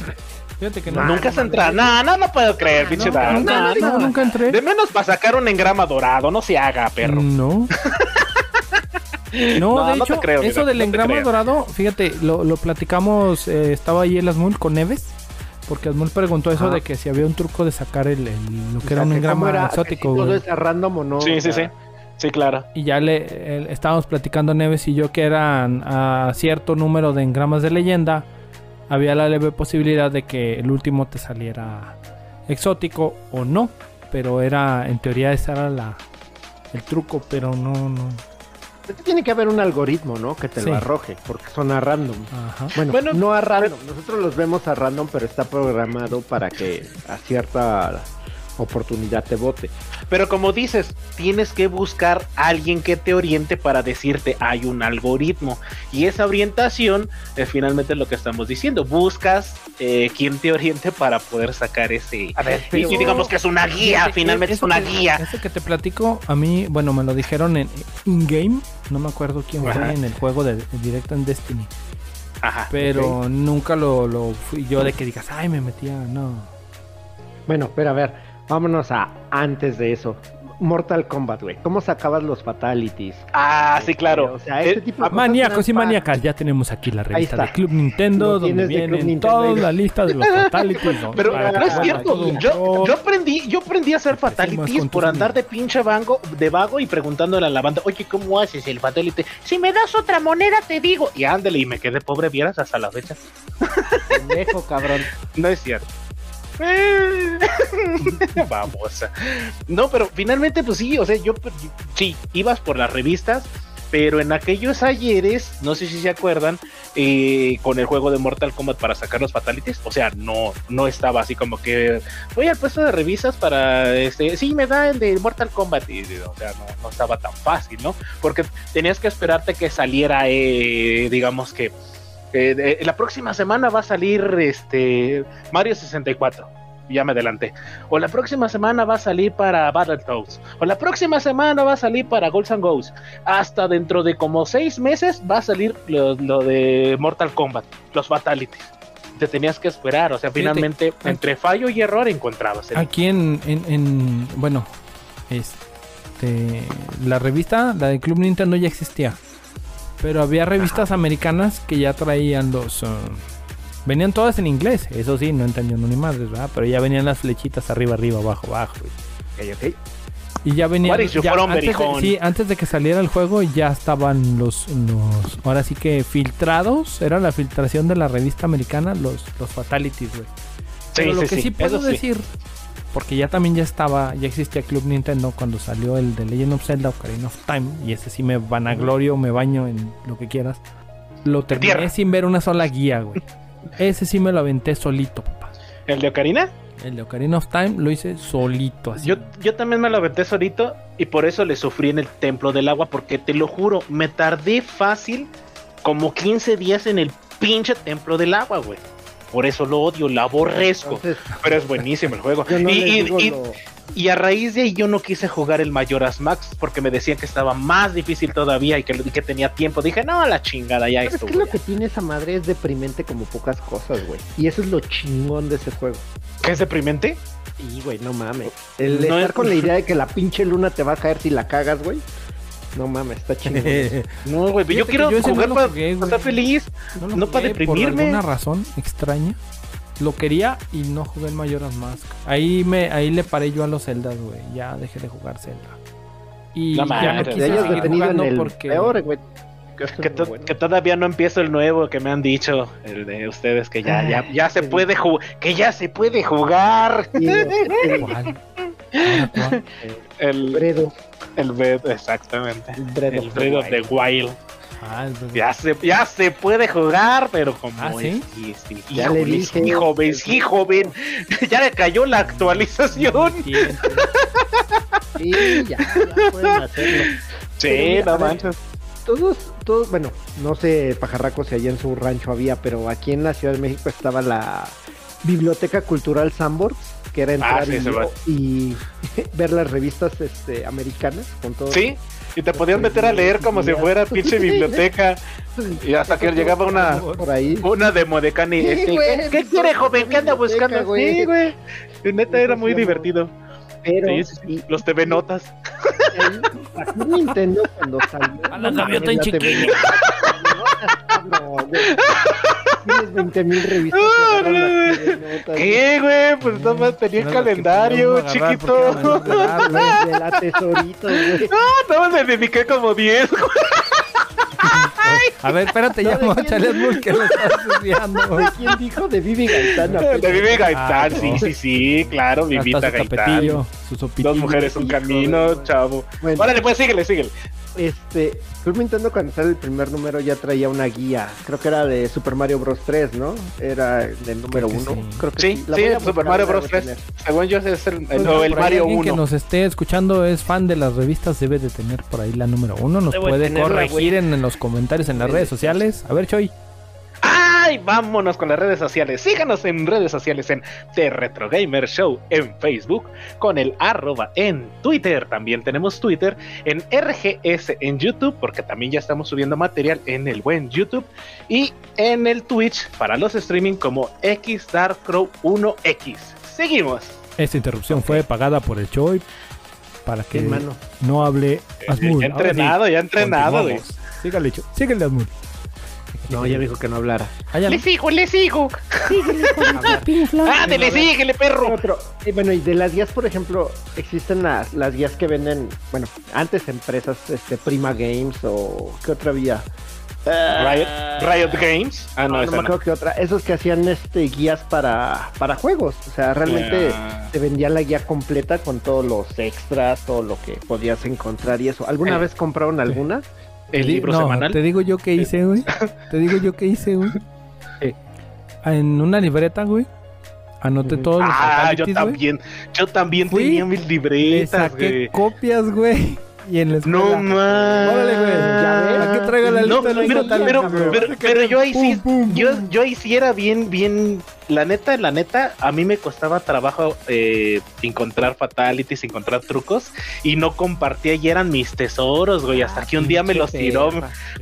Fíjate que no. Nunca se no entra. No, no, no puedo creer, pinche no, No, no, no. nunca entré. De menos para sacar un engrama dorado, no se haga, perro. No. [laughs] No, No, de no te hecho, creo, eso mira, del no engrama dorado, fíjate, lo, lo platicamos, eh, estaba ahí el Asmul con Neves, porque Asmul preguntó eso de que si había un truco de sacar el, el- lo que O era un engrama era, exótico, todo güey. es a random o no. Sí, o sí, sí. Sí, claro. Y ya le el- estábamos platicando Neves y yo que eran a cierto número de engramas de leyenda, había la leve posibilidad de que el último te saliera exótico o no, pero era, en teoría ese era la, el truco, pero no, no. Es que tiene que haber un algoritmo, ¿no? Que te Sí. lo arroje, porque son a random. Ajá. Bueno, Bueno, no a random. Nosotros los vemos a random, pero está programado para que a cierta oportunidad te vote. Pero como dices, tienes que buscar a alguien que te oriente para decirte hay un algoritmo. Y esa orientación es finalmente lo que estamos diciendo. Buscas eh, quien te oriente para poder sacar ese... A ver, Y, y digamos que es una guía, finalmente es una que- guía. Eso que te platico, a mí, bueno, me lo dijeron en in-game. No me acuerdo quién Ajá. fue en el juego de, de directo en Destiny. Ajá. Pero nunca lo, lo fui yo de que digas, ay, me metía, no. Bueno, pero a ver, vámonos a antes de eso. Mortal Kombat, güey. ¿Cómo sacabas los fatalities? Ah, sí, claro. O sea, este Eh, tipo de cosas Maníacos y maníacas, ya tenemos aquí la revista de Club Nintendo, donde vienen toda la lista de los [laughs] fatalities. ¿no? Pero Para no es cierto, yo, yo aprendí, yo aprendí a hacer fatalities por andar de pinche vago, de vago y preguntándole a la banda, oye, ¿cómo haces el fatality? Si me das otra moneda te digo. Y ándale, y me quedé pobre, vieras hasta la fecha. Pendejo, cabrón. No es cierto. [laughs] Vamos. No, pero finalmente, pues sí, o sea, yo sí, ibas por las revistas, pero en aquellos ayeres, no sé si se acuerdan, eh, con el juego de Mortal Kombat para sacar los fatalities, o sea, no, no estaba así como que voy al puesto de revistas para, este, sí, me da el de Mortal Kombat, y, o sea, no, no estaba tan fácil, ¿no? Porque tenías que esperarte que saliera, eh, digamos que eh, de- la próxima semana va a salir este Mario 64. Ya me adelanté. O la próxima semana va a salir para Battletoads. O la próxima semana va a salir para Golds and Ghosts. Hasta dentro de como seis meses va a salir lo, lo de Mortal Kombat, los Fatalities. Te tenías que esperar, o sea, finalmente entre fallo y error encontrabas. el- Aquí en, en, en- bueno, este, la revista, la de Club Nintendo ya existía. Pero había revistas americanas que ya traían los... uh, venían todas en inglés, eso sí, no entendían ni madres, ¿verdad? Pero ya venían las flechitas arriba, arriba, abajo, abajo. Ok, ok. Y ya venían... Ya antes, de, sí, antes de que saliera el juego ya estaban los, los... Ahora sí que filtrados, era la filtración de la revista americana, los, los fatalities, güey. Pero lo que sí, puedo sí. decir, porque ya también ya estaba, ya existía Club Nintendo cuando salió el de Legend of Zelda Ocarina of Time, y ese sí me vanaglorio, me baño en lo que quieras. Lo terminé tierra. sin ver una sola guía, güey. [laughs] Ese sí me lo aventé solito, papá. ¿El de Ocarina? El de Ocarina of Time lo hice solito, así. Yo, yo también me lo aventé solito y por eso le sufrí en el templo del agua, porque te lo juro, me tardé fácil como 15 días en el pinche templo del agua, güey. Por eso lo odio, lo aborrezco. Entonces, Pero es buenísimo el juego. no y, lo- a raíz de ahí yo no quise jugar el Mayoras Max porque me decían que estaba más difícil todavía y que, y que tenía tiempo. Dije, no, a la chingada, ya ¿Sabes esto. es lo que tiene esa madre? Es deprimente como pocas cosas, güey. Y eso es lo chingón de ese juego. ¿Qué es deprimente? Y, güey, no mames. El No estar es- con la [laughs] idea de que la pinche luna te va a caer si la cagas, güey. No mames, está chingón. [laughs] No, güey, yo quiero yo jugar no para jugué, estar feliz. No, para jugué Por deprimirme. alguna razón extraña. Lo quería y no jugué el Majora's Mask. Ahí me, ahí le paré yo a los Zeldas, güey. Ya dejé de jugar Zelda. Y No ya madre, no quise seguir detenido en el porque peor, güey. Que, to- bueno. todavía no empiezo el nuevo que me han dicho, el de ustedes, que ya, ya, ya se [laughs] puede jugar, que ya se puede jugar. ¿cuál? El, Bredo. el Breath, exactamente. El Breath El of the Breath of the Wild. Wild. Ah, el. Ya se, ya se puede jugar, pero como ¿Ah, sí? es- sí, sí, Ya le dije. sí, joven, sí, joven. [laughs] ya le cayó la actualización. Sí, ya, ya pueden hacerlo. Sí, Pero no manches. Todos, todos, bueno, no sé, pajarracos si allá en su rancho había, pero aquí en la Ciudad de México estaba la Biblioteca Cultural Sambor, que era entrar Ah, sí, y, [laughs] ver las revistas este, americanas con todo. Sí, y te podías meter a leer como si fuera [laughs] pinche biblioteca. Y hasta que llegaba una, por ahí. una demo de Cani. Sí, este, güey, ¿qué, quiere, joven? ¿Qué anda buscando? güey. Sí, güey. Y neta era muy divertido. Pero Sí, sí, sí. y- Los TV Notas. Nintendo cuando salió. A la gaviota en la TV chiquillo. No, güey. Tienes 20 mil revistas. las TV notas, ¿Qué, güey? Pues nada más tenía No el calendario, chiquito. de la tesorito, güey. Ah, nada más le dediqué como 10. güey. A ver, espérate, No, ya ¿de no, quién? Chales Bull, que lo estás desviando. ¿De quién dijo? De Vivi Gaitán. De Vivi Ah, Gaitán, sí, no. sí, sí, claro, Vivita Gaitán. tapetillo, su sopitillo. Dos mujeres, un de camino, chavo. Bueno, Órale, pues síguele, síguele. Este, Club Nintendo cuando sale el primer número ya traía una guía. Creo que era de Super Mario Bros. 3, ¿no? Era del número Creo que 1. sí. Creo que Sí, sí, a Super Mario Bros. voy a 3. tener. Según yo, es el, Pues, no, el Mario alguien 1. que nos esté escuchando es fan de las revistas debe de tener por ahí la número uno. Nos Debo de puede corregir en, en los comentarios en las Sí, redes sí, sociales. A ver, Choy. ¡Ay! Vámonos con las redes sociales. Síganos en redes sociales en The Retro Gamer Show en Facebook, con el arroba en Twitter. También tenemos Twitter en RGS en YouTube, porque también ya estamos subiendo material en el buen YouTube. Y en el Twitch para los streaming como XDarkCrow1X. Seguimos. Esta interrupción fue pagada por el Choy para que Sí, no hable Asmur. ya Ahora sí, entrenado, ya entrenado, güey. Sígale, Asmur. No, ya dijo que no hablara. Allá no. Le sigo, le sigo. Ándele, síguele, perro. Otro, y bueno, y de las guías, por ejemplo, existen las, las guías que venden, bueno, antes empresas, este, Prima Games o ¿qué otra había? Riot, Riot Games. Ah, no, no, esa me no. acuerdo que otra, esos que hacían este guías para, para juegos, o sea, realmente Ah. te vendían la guía completa con todos los extras, todo lo que podías encontrar y eso. ¿Alguna Eh. vez compraron alguna? [laughs] El libro no, semanal. Te digo yo qué hice, güey. Te digo yo qué hice, güey. ¿Qué? En una libreta, güey. Anoté todos los Ah, yo también. Yo también Fui, tenía mis libretas, saqué güey. copias, güey. Y en la escuela. No más. Órale, güey. Ya ves. ¿A qué traigo la No, lista? de pero, pero, pero, pero yo ahí sí, Pum, pum, yo, yo ahí sí era bien, bien, la neta, la neta, a mí me costaba trabajo eh, encontrar fatalities, encontrar trucos y no compartía y eran mis tesoros, güey, hasta que un día me los tiró.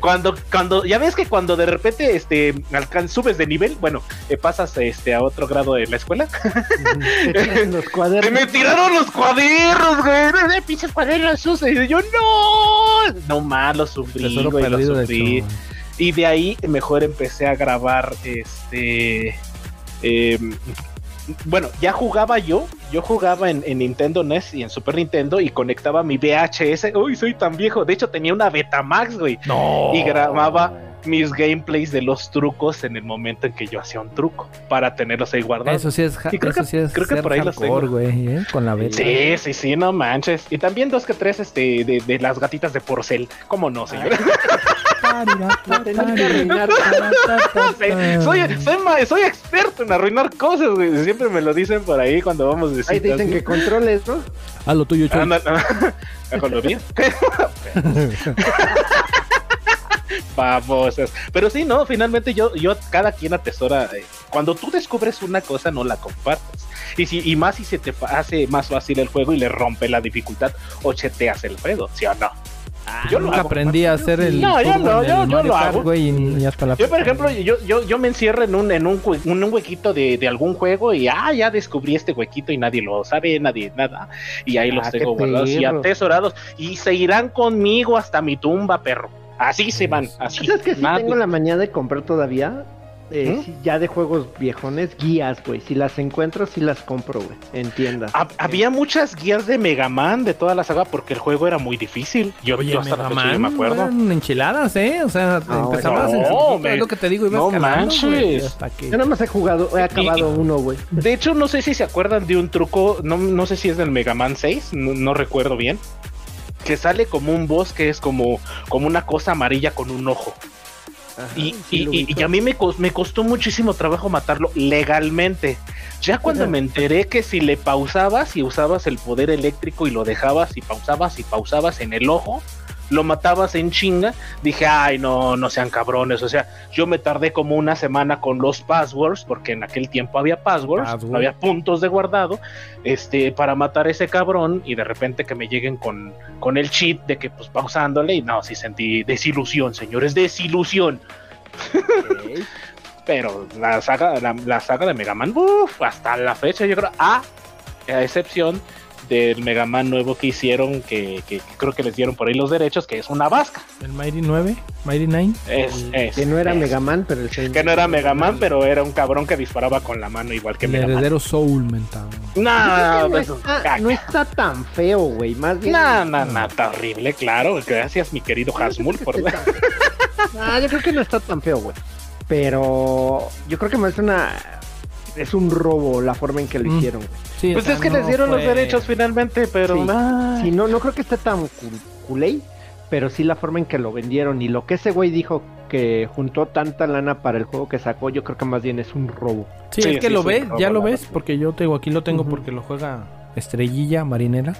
Cuando, cuando, ya ves que cuando de repente, este, alcan, subes de nivel, bueno, eh, pasas, este, a otro grado en la escuela, [laughs] Te tiran los ¡Se cuadernos. me tiraron los cuadernos, güey! ¡De pinches cuadernos sucios! Y yo, ¡no! No más, lo sufrí, güey, de. Y de ahí mejor empecé a grabar, este... em, bueno, ya jugaba yo, yo jugaba en, en Nintendo NES y en Super Nintendo y conectaba mi VHS. Uy, soy tan viejo. De hecho, tenía una Betamax, güey. No. Y grababa mis gameplays de los trucos en el momento en que yo hacía un truco para tenerlos ahí guardados. Eso sí es, ja- Y creo eso que- sí es creo que por ahí los hardcore, tengo. güey, ¿eh? Con la beta. Sí, sí, sí, no manches. Y también dos que tres este, de, de las gatitas de porcel. ¿Cómo no, señor? No tenías que arruinar. Sí, soy, soy, ma- soy experto en arruinar cosas, güey. Siempre me lo dicen por ahí cuando vamos de Ahí te dicen que controles, ¿no? Haz lo tuyo, Choy. Anda, con lo mío. Babosas. Pero sí, no, finalmente yo, yo, cada quien atesora. eh, Cuando tú descubres una cosa, no la compartes. Y, si, y más si se te hace más fácil el juego y le rompe la dificultad o cheteas el juego, ¿sí o no? Yo lo Nunca hago. aprendí a hacer el. No, yo no, yo- yo lo hago. y, y hasta la Yo, por ejemplo, yo, yo, yo me encierro en un, en un, en un huequito de, de algún juego y ah, ya descubrí este huequito y nadie lo sabe, nadie nada. Y ahí los Ah, tengo guardados y atesorados. Y se irán conmigo hasta mi tumba, perro. Así se van, así. ¿Sabes que sí Nadie- tengo la mañana de comprar todavía? Eh, ¿Mm? ya de juegos viejones, guías, güey. Si las encuentro, sí las compro, güey. En tiendas. Hab- Había muchas guías de Mega Man de toda la saga porque el juego era muy difícil. Yo, Oye, yo hasta la Mega yo me acuerdo. eran enchiladas, ¿eh? O sea, No, empezabas no, en me- es lo que te digo, ibas no manches. güey, hasta que... Yo nada más he jugado, he acabado uno, güey. De hecho, no sé si se acuerdan de un truco, no, no sé si es del Mega Man 6, no, no recuerdo bien, que sale como un boss que es como, como una cosa amarilla con un ojo. Ajá, Y, sí y- y- a mí me, me costó muchísimo trabajo matarlo legalmente. Ya cuando me enteré que si le pausabas y usabas el poder eléctrico y lo dejabas y pausabas y pausabas en el ojo, lo matabas en chinga, dije, ay, no, no sean cabrones. O sea, yo me tardé como una semana con los passwords, porque en aquel tiempo había passwords, Password. había puntos de guardado, este, para matar a ese cabrón y de repente que me lleguen con, con el cheat de que pues pausándole y no, sí sentí desilusión, señores, desilusión. [laughs] Pero la saga, la, la saga de Mega Man, uf, hasta la fecha, yo creo, a, a excepción del Mega Man nuevo que hicieron, que, que creo que les dieron por ahí los derechos, que es una vasca. El Mighty 9, Mighty 9. Es, es, Que no era es. Mega Man, pero el Que no era Mega Man, pero era un cabrón que disparaba con la mano igual que El Mega Man. heredero Soul mentado. No, no, pues, está, no está tan feo, güey. Más bien. no, no, no, está horrible, claro. Gracias, mi querido Hasmul, por [laughs] Ah, yo creo que no está tan feo, güey. Pero yo creo que más es una. Es un robo la forma en que lo Mm. hicieron. Sí, Pues o sea, es que no les dieron los derechos finalmente, pero. Sí. no, no creo que esté tan cul- culé, pero sí la forma en que lo vendieron y lo que ese güey dijo que juntó tanta lana para el juego que sacó, yo creo que más bien es un robo. Sí, Sí, es que sí, lo ves, ya lo ves, porque yo tengo aquí lo tengo porque lo juega Estrellilla Marinera.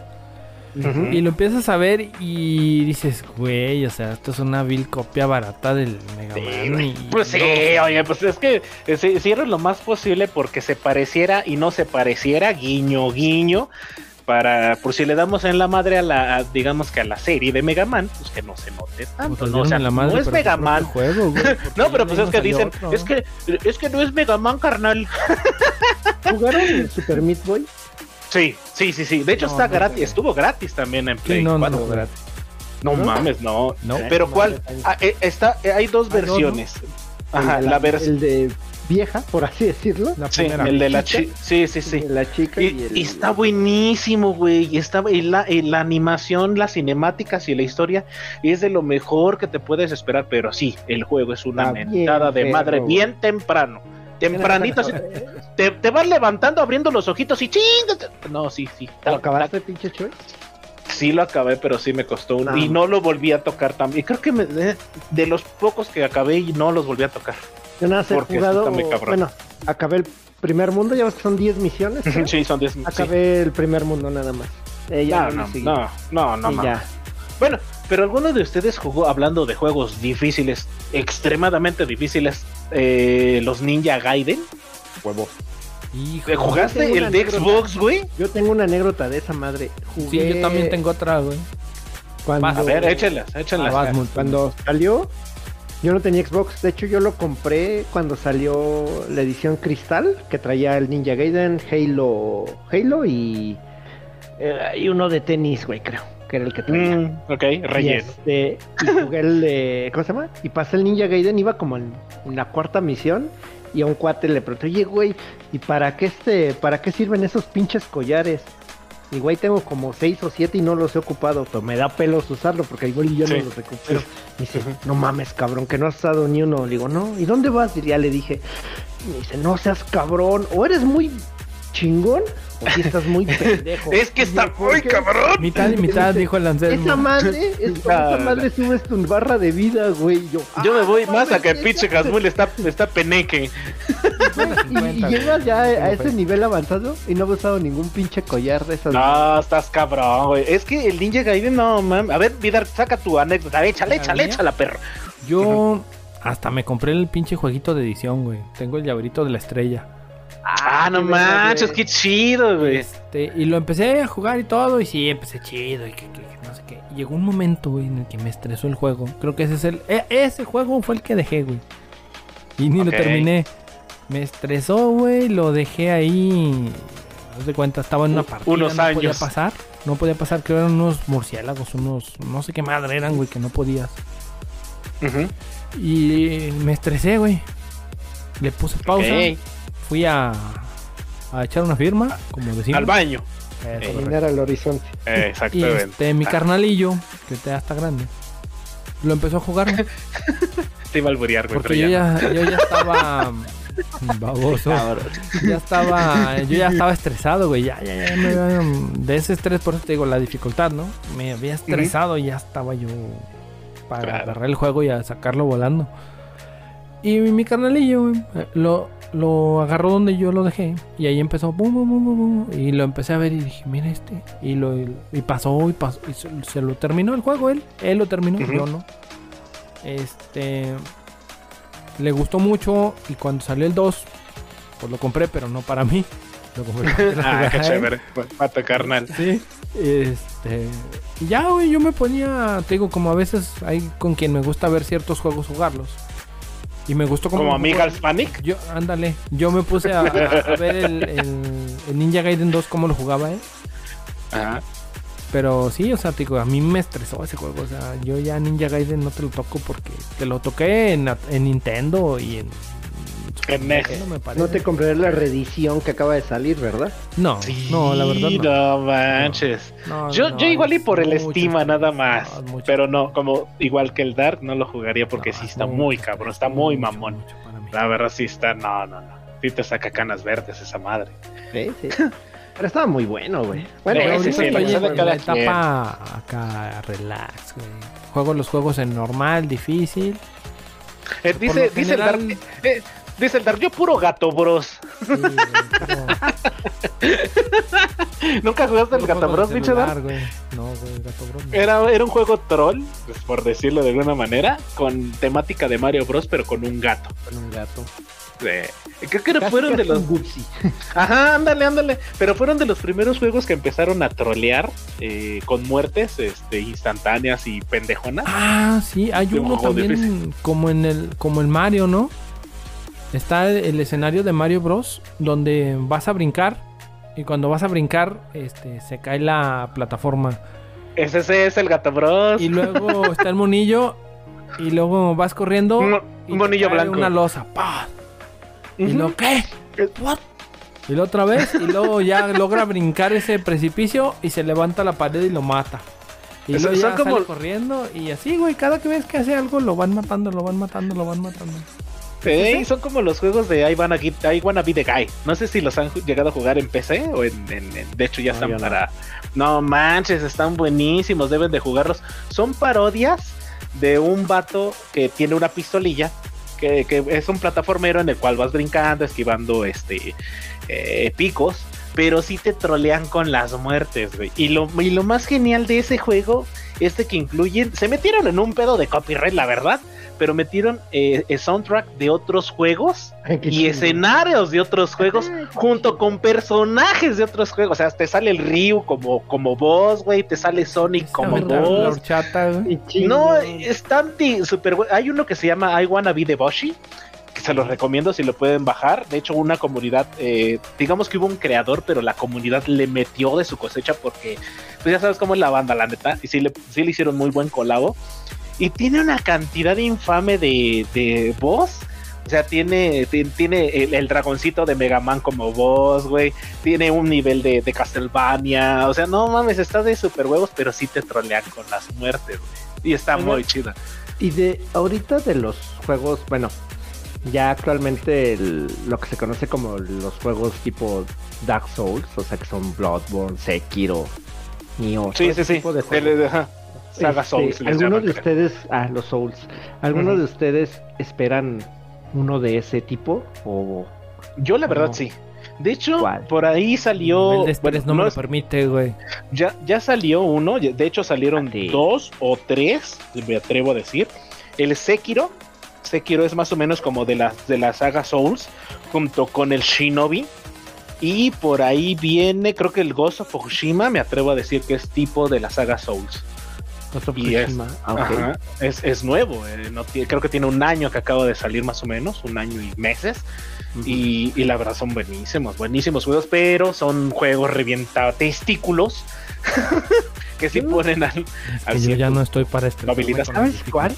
Y lo empiezas a ver y dices, güey, o sea, esto es una vil copia barata del Mega Sí, Man. y Pues sí, no- oye, pues es que se hicieron lo más posible porque se pareciera y no se pareciera, guiño, guiño, para, por si le damos en la madre a la, a, digamos que a la serie de Mega Man, pues que no se note tanto, Pues ¿no? O sea, en la madre, no es Mega Man. Juego, güey, [laughs] No, pero pues es que dicen, otro. es que, es que no es Mega Man, carnal. ¿Jugaron el Super Meat Boy? Sí, sí, sí, sí. De hecho No, está no, gratis, estuvo gratis también en Play. Sí, no, no, 4. no, gratis. No ¿No? mames, no. No. Pero ¿cuál? Ah, eh, está, eh, hay dos Ah, versiones. Ajá, la versión. El de vieja, por así decirlo. La Sí, primera. el de la chica. Sí, sí, sí. La chica y, Y, el... y está buenísimo, güey. Y está y la, y la animación, las cinemáticas y la historia es de lo mejor que te puedes esperar. Pero sí, el juego es una mentada de madre bien temprano. Tempranito, así, te, te vas levantando, abriendo los ojitos y chingate. No, sí, sí. ¿Lo acabaste, pinche Choy? Sí lo acabé, pero sí me costó un... No. Y no lo volví a tocar también. Creo que me- de, de los pocos que acabé y no los volví a tocar. Yo nada he Porque sí jugado. está muy cabrón. Bueno, acabé el primer mundo, ya ves que son 10 misiones. sí, son 10. sí. Acabé el primer mundo nada más. Eh, ya No, no, no, no, ya. Bueno, pero alguno de ustedes jugó, hablando de juegos difíciles, extremadamente difíciles, eh, los Ninja Gaiden. Huevo. Hijo, ¿Eh, ¿Jugaste el de. Xbox, güey? Yo tengo una anécdota de esa madre. Jugué Sí, yo también tengo otra, güey. Cuando, Vas, A ver, échenlas, échenlas. Ah, Cuando salió, yo no tenía Xbox. De hecho, yo lo compré cuando salió la edición Cristal, que traía el Ninja Gaiden, Halo, Halo y, eh, y uno de tenis, güey, creo, que era el que traía. Mm, ok, Y, relleno. este, y jugué el de, ¿cómo se llama? Y pasé el Ninja Gaiden, iba como en, la cuarta misión y a un cuate le pregunté, oye, güey, ¿y para qué este, para qué sirven esos pinches collares? Y güey, tengo como seis o siete y no los he ocupado, pero me da pelos usarlo porque igual yo Sí. no los recupero. Me dice, no mames, cabrón, que no has usado ni uno. Le digo, no, ¿y dónde vas? Y ya le dije, me dice, no seas cabrón, o eres muy chingón o si estás muy pendejo. Es que está yo, ¿por muy cabrón. Mitad y mitad, dijo el Anselmo. Esa madre, [laughs] esa no, madre subes tu barra de vida, güey. Yo, Yo me ah, voy no más a que esa- pinche Hasmul está, está peneque. [laughs] Y, y llegas ya a ese nivel avanzado y no he usado ningún pinche collar de esas. No, estás cabrón, güey. Es que el Ninja Gaiden, no, mames. A ver, Vidar, saca tu anécdota. Échale, ¿La échale, échala, perro. Yo hasta me compré el pinche jueguito de edición, güey. Tengo el llaverito de la estrella. Ah, no qué verga, manches, qué chido, güey. Este, y lo empecé a jugar y todo, y sí, empecé chido, y que, que- que no sé qué. Y llegó un momento, güey, en el que me estresó el juego. Creo que ese es el. e- ese juego fue el que dejé, güey. Y ni lo terminé. Me estresó, güey, lo dejé ahí. Haz de cuenta, estaba en una partida. unos no podía pasar. No podía pasar, creo eran unos murciélagos, unos. No sé qué madre eran, güey, que no podías. Ujú. Y me estresé, güey. Le puse pausa. Ok. Fui a, a echar una firma, como decimos. Al baño. Eh. Caminar al horizonte. [laughs] Eh, Y exactamente. este, mi Ah. carnalillo, que ya está grande, lo empezó a jugar. [laughs] Te iba a alburear, güey, Porque pero yo ya. ya, yo ya estaba. [laughs] Baboso. Ya estaba. Yo ya estaba estresado, güey. Ya, ya, ya. me de ese estrés, por eso te digo, la dificultad, ¿no? Me había estresado y ya estaba yo. Para Claro. agarrar el juego y a sacarlo volando. Y mi, mi carnalillo, güey, lo, lo agarró donde yo lo dejé. Y ahí empezó. bum, bum, bum, bum, bum, y lo empecé a ver y dije, mira este. Y, lo, y pasó y pasó. Y se, se lo terminó el juego él. Él lo terminó, Ujú. yo no. Este. Le gustó mucho. Y cuando salió el 2, pues lo compré, pero no para mí. Lo compré para [laughs] Ah, qué chévere. Pato carnal. Sí. Este. y Ya, güey, yo me ponía. Te digo, como a veces hay con quien me gusta ver ciertos juegos jugarlos. Y me gustó como. Como Amigas Panic. Yo, ándale. Yo me puse a, ver el, el- el Ninja Gaiden 2 cómo lo jugaba él. Ajá. Pero sí, o sea, te digo, a mí me estresó ese juego. O sea, yo ya Ninja Gaiden no te lo toco porque te lo toqué en, en Nintendo y en. Me parece. No te compraré la reedición que acaba de salir, ¿verdad? No, no, la verdad Sí, no. no manches. No, Yo, no, yo igual y por el estima nada más. No. Pero no, como igual que el Dark, no lo jugaría porque No, sí es está mucho muy cabrón, está muy mucho, mamón. mucho. La verdad sí está, no, no, no. Sí te saca canas verdes esa madre. Sí, sí. Pero estaba muy bueno, güey. Bueno, Sí, sí, sí, la cada etapa acá relax, güey. Juego los juegos en normal, difícil. Eh, dice, dice el Dark, eh, dice el Dark, yo puro gato, bros. Sí, güey, puro- ¿Nunca jugaste el Gato Bros, Dark? güey. No, güey, Gato Bros. no. Era, era un juego troll, pues, por decirlo de alguna manera, con temática de Mario Bros, pero con un gato. con un gato. Eh, creo que Casi, fueron de los. [laughs] Ajá, ándale, ándale. Pero fueron de los primeros juegos que empezaron a trolear eh, con muertes este, instantáneas y pendejonas. Ah, sí, hay uno también difícil. como en el como el Mario, ¿no? Está el, el escenario de Mario Bros donde vas a brincar y cuando vas a brincar este se cae la plataforma Ese, ese es el Gato Bros. y luego [laughs] está el monillo y luego vas corriendo un, y un te monillo blanco. una losa, ¡pah! Y luego, ¿qué? What? Y luego otra vez, y luego ya logra brincar ese precipicio y se levanta la pared y lo mata. Y Eso- luego ya como- corriendo y así, güey, cada que ves que hace algo lo van matando, lo van matando, lo van matando. Sí, son como los juegos de I Wanna, Get- I Wanna Be the Guy. No sé si los han llegado a jugar en PC o en. en- en- de hecho, ya No, están no. para. No manches, están buenísimos. Deben de jugarlos. Son parodias de un vato que tiene una pistolilla. Que, que es un plataformero en el cual vas brincando, esquivando este eh, picos. Pero sí te trolean con las muertes, güey. Y lo, y lo más genial de ese juego es de que incluyen. Se metieron en un pedo de copyright, la verdad. Pero metieron eh, el soundtrack de otros juegos Ay, y chido. escenarios de otros juegos Ay, junto chido. con personajes de otros juegos. O sea, te sale el Ryu como, como voz, güey, te sale Sonic como. Qué chido. No, están super Hay uno que se llama I Wanna Be the Boshi, que se los recomiendo si lo pueden bajar. De hecho, una comunidad, eh, digamos que hubo un creador, pero la comunidad le metió de su cosecha porque, pues ya sabes cómo es la banda, la neta. Y sí le, sí le hicieron muy buen colabo. Y tiene una cantidad infame de, de voz. O sea, tiene, ti- tiene el, el dragoncito de Mega Man como voz, güey. Tiene un nivel de, de Castlevania. O sea, no mames, está de super huevos, pero sí te trolean con las muertes, güey. Y está Oiga. muy chida. Y de ahorita de los juegos, bueno, ya actualmente el- lo que se conoce como los juegos tipo Dark Souls, o sea que son Bloodborne, Sekiro, Nioh, Sí, sí, sí. tipo de juegos. ajá. Saga Este, Souls. les ¿Algunos llaman, de creo. ustedes, ah, los Souls, algunos Ujú. de ustedes esperan uno de ese tipo o Yo la verdad No. sí. De hecho, ¿Cuál? por ahí El salió. bueno, no me lo permite, güey. ya, ya salió uno. De hecho, salieron Ah, sí. dos o tres, me atrevo a decir. El Sekiro Sekiro es más o menos como de la, de la saga Souls, junto con el Shinobi. Y por ahí viene, creo que el Ghost of Tsushima, me atrevo a decir que es tipo de la saga Souls. Y es-. Ah. Ajá, es, es nuevo, eh, no creo que tiene un año que acaba de salir más o menos, un año y meses. Y, y la verdad son buenísimos, buenísimos juegos, pero son juegos revienta testículos [laughs] que sí ponen al, al Que yo ya no estoy para este. ¿Sabes cuál?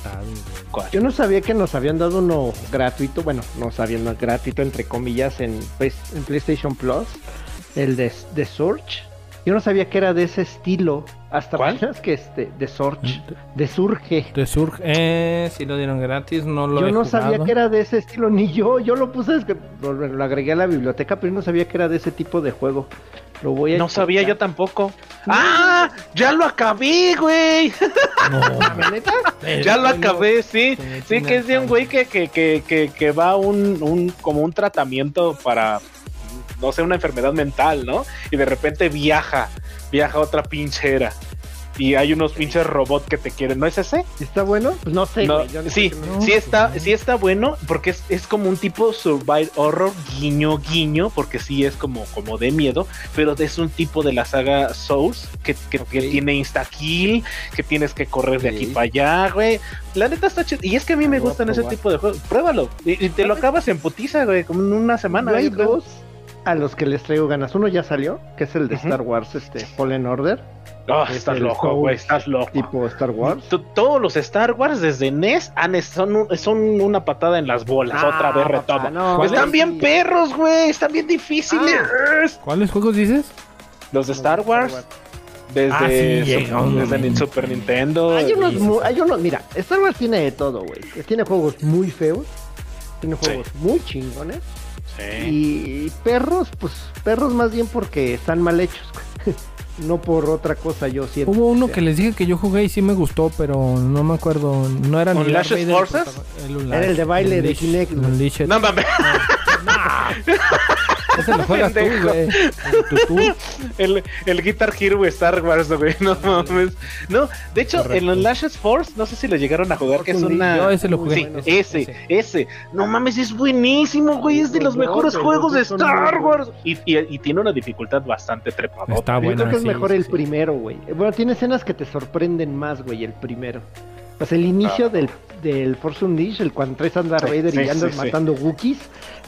¿Cuál? Yo no sabía que nos habían dado uno gratuito, bueno, no sabían no, gratuito entre comillas en, Play- en PlayStation Plus, el de, de Surge. Yo no sabía que era de ese estilo, hasta ¿Cuál? apenas [laughs] que este, de Surge, de Surge. De Surge, eh, si lo dieron gratis, no lo Yo he no sabía que era de ese estilo, ni yo, yo lo puse, es que lo, lo agregué a la biblioteca, pero yo no sabía que era de ese tipo de juego. Lo voy a No sabía yo tampoco. ¡Ah! ¡Ya lo acabé, güey! [laughs] No. Ya lo acabé, sí. Sí, que es de un güey que, que, que, que, que va a un, un, como un tratamiento para, no sé, una enfermedad mental, ¿no? Y de repente viaja, viaja a otra pinchera. Y hay unos pinches robots que te quieren. ¿No es ese? ¿Está bueno? Pues no sé, No, güey, yo no sí, sé qué me- no. sí está, no. sí está bueno, porque es, es como un tipo survival horror, guiño, guiño, porque sí es como, como de miedo, pero es un tipo de la saga Souls que, que, tiene insta-kill, que tienes que correr de aquí para allá, güey. La neta está chido. Y es que a mí me Lo voy a gustan ese tipo de juegos. Pruébalo. Y, y te lo acabas en putiza, güey, como en una semana. Hay creo. A los que les traigo ganas. Uno ya salió, que es el de. Star Wars, este Fallen Order, Ah, es estás loco, güey, estás loco. tipo Star Wars. T- Todos los Star Wars desde NES han- son, un- son una patada en las bolas, Ah, otra vez papá, retoma. no, ¿Cuál Están bien perros, güey. Están bien difíciles. ¿Cuáles juegos dices? Los de Star Wars. Desde, Ah, sí, Su- llega un desde. Super Nintendo. Hay unos, y- mu- hay unos, mira, Star Wars tiene de todo, güey. Tiene juegos muy feos, tiene Sí. juegos muy chingones Sí. y perros, pues perros más bien porque están mal hechos, [laughs] no por otra cosa, yo siento. Hubo uno que les dije que yo jugué y sí me gustó, pero no me acuerdo. No era ni ¿Unleashed Darth Vader, Forces? Era el de baile de Kinect. No mames, [laughs] Ese lo juegas tú, güey. El, el Guitar Hero Star Wars, güey. No mames. No, de hecho, Correcto. el Lashes Force, no sé si lo llegaron a jugar, que es una. Yo ese lo jugué. Sí, bueno. ese, ese. ese, No mames, es buenísimo, güey. Es de los Los mejores dos, juegos de los Star Wars. Y, y- y tiene una dificultad bastante trepadora. Está Yo bueno. creo que es sí, mejor sí, el sí. primero, güey. Bueno, tiene escenas que te sorprenden más, güey, el primero. Pues el inicio Ah. del, del Force Unleashed, el cuando traes a Darth Sí, Vader sí, y andas sí, matando Wookiees.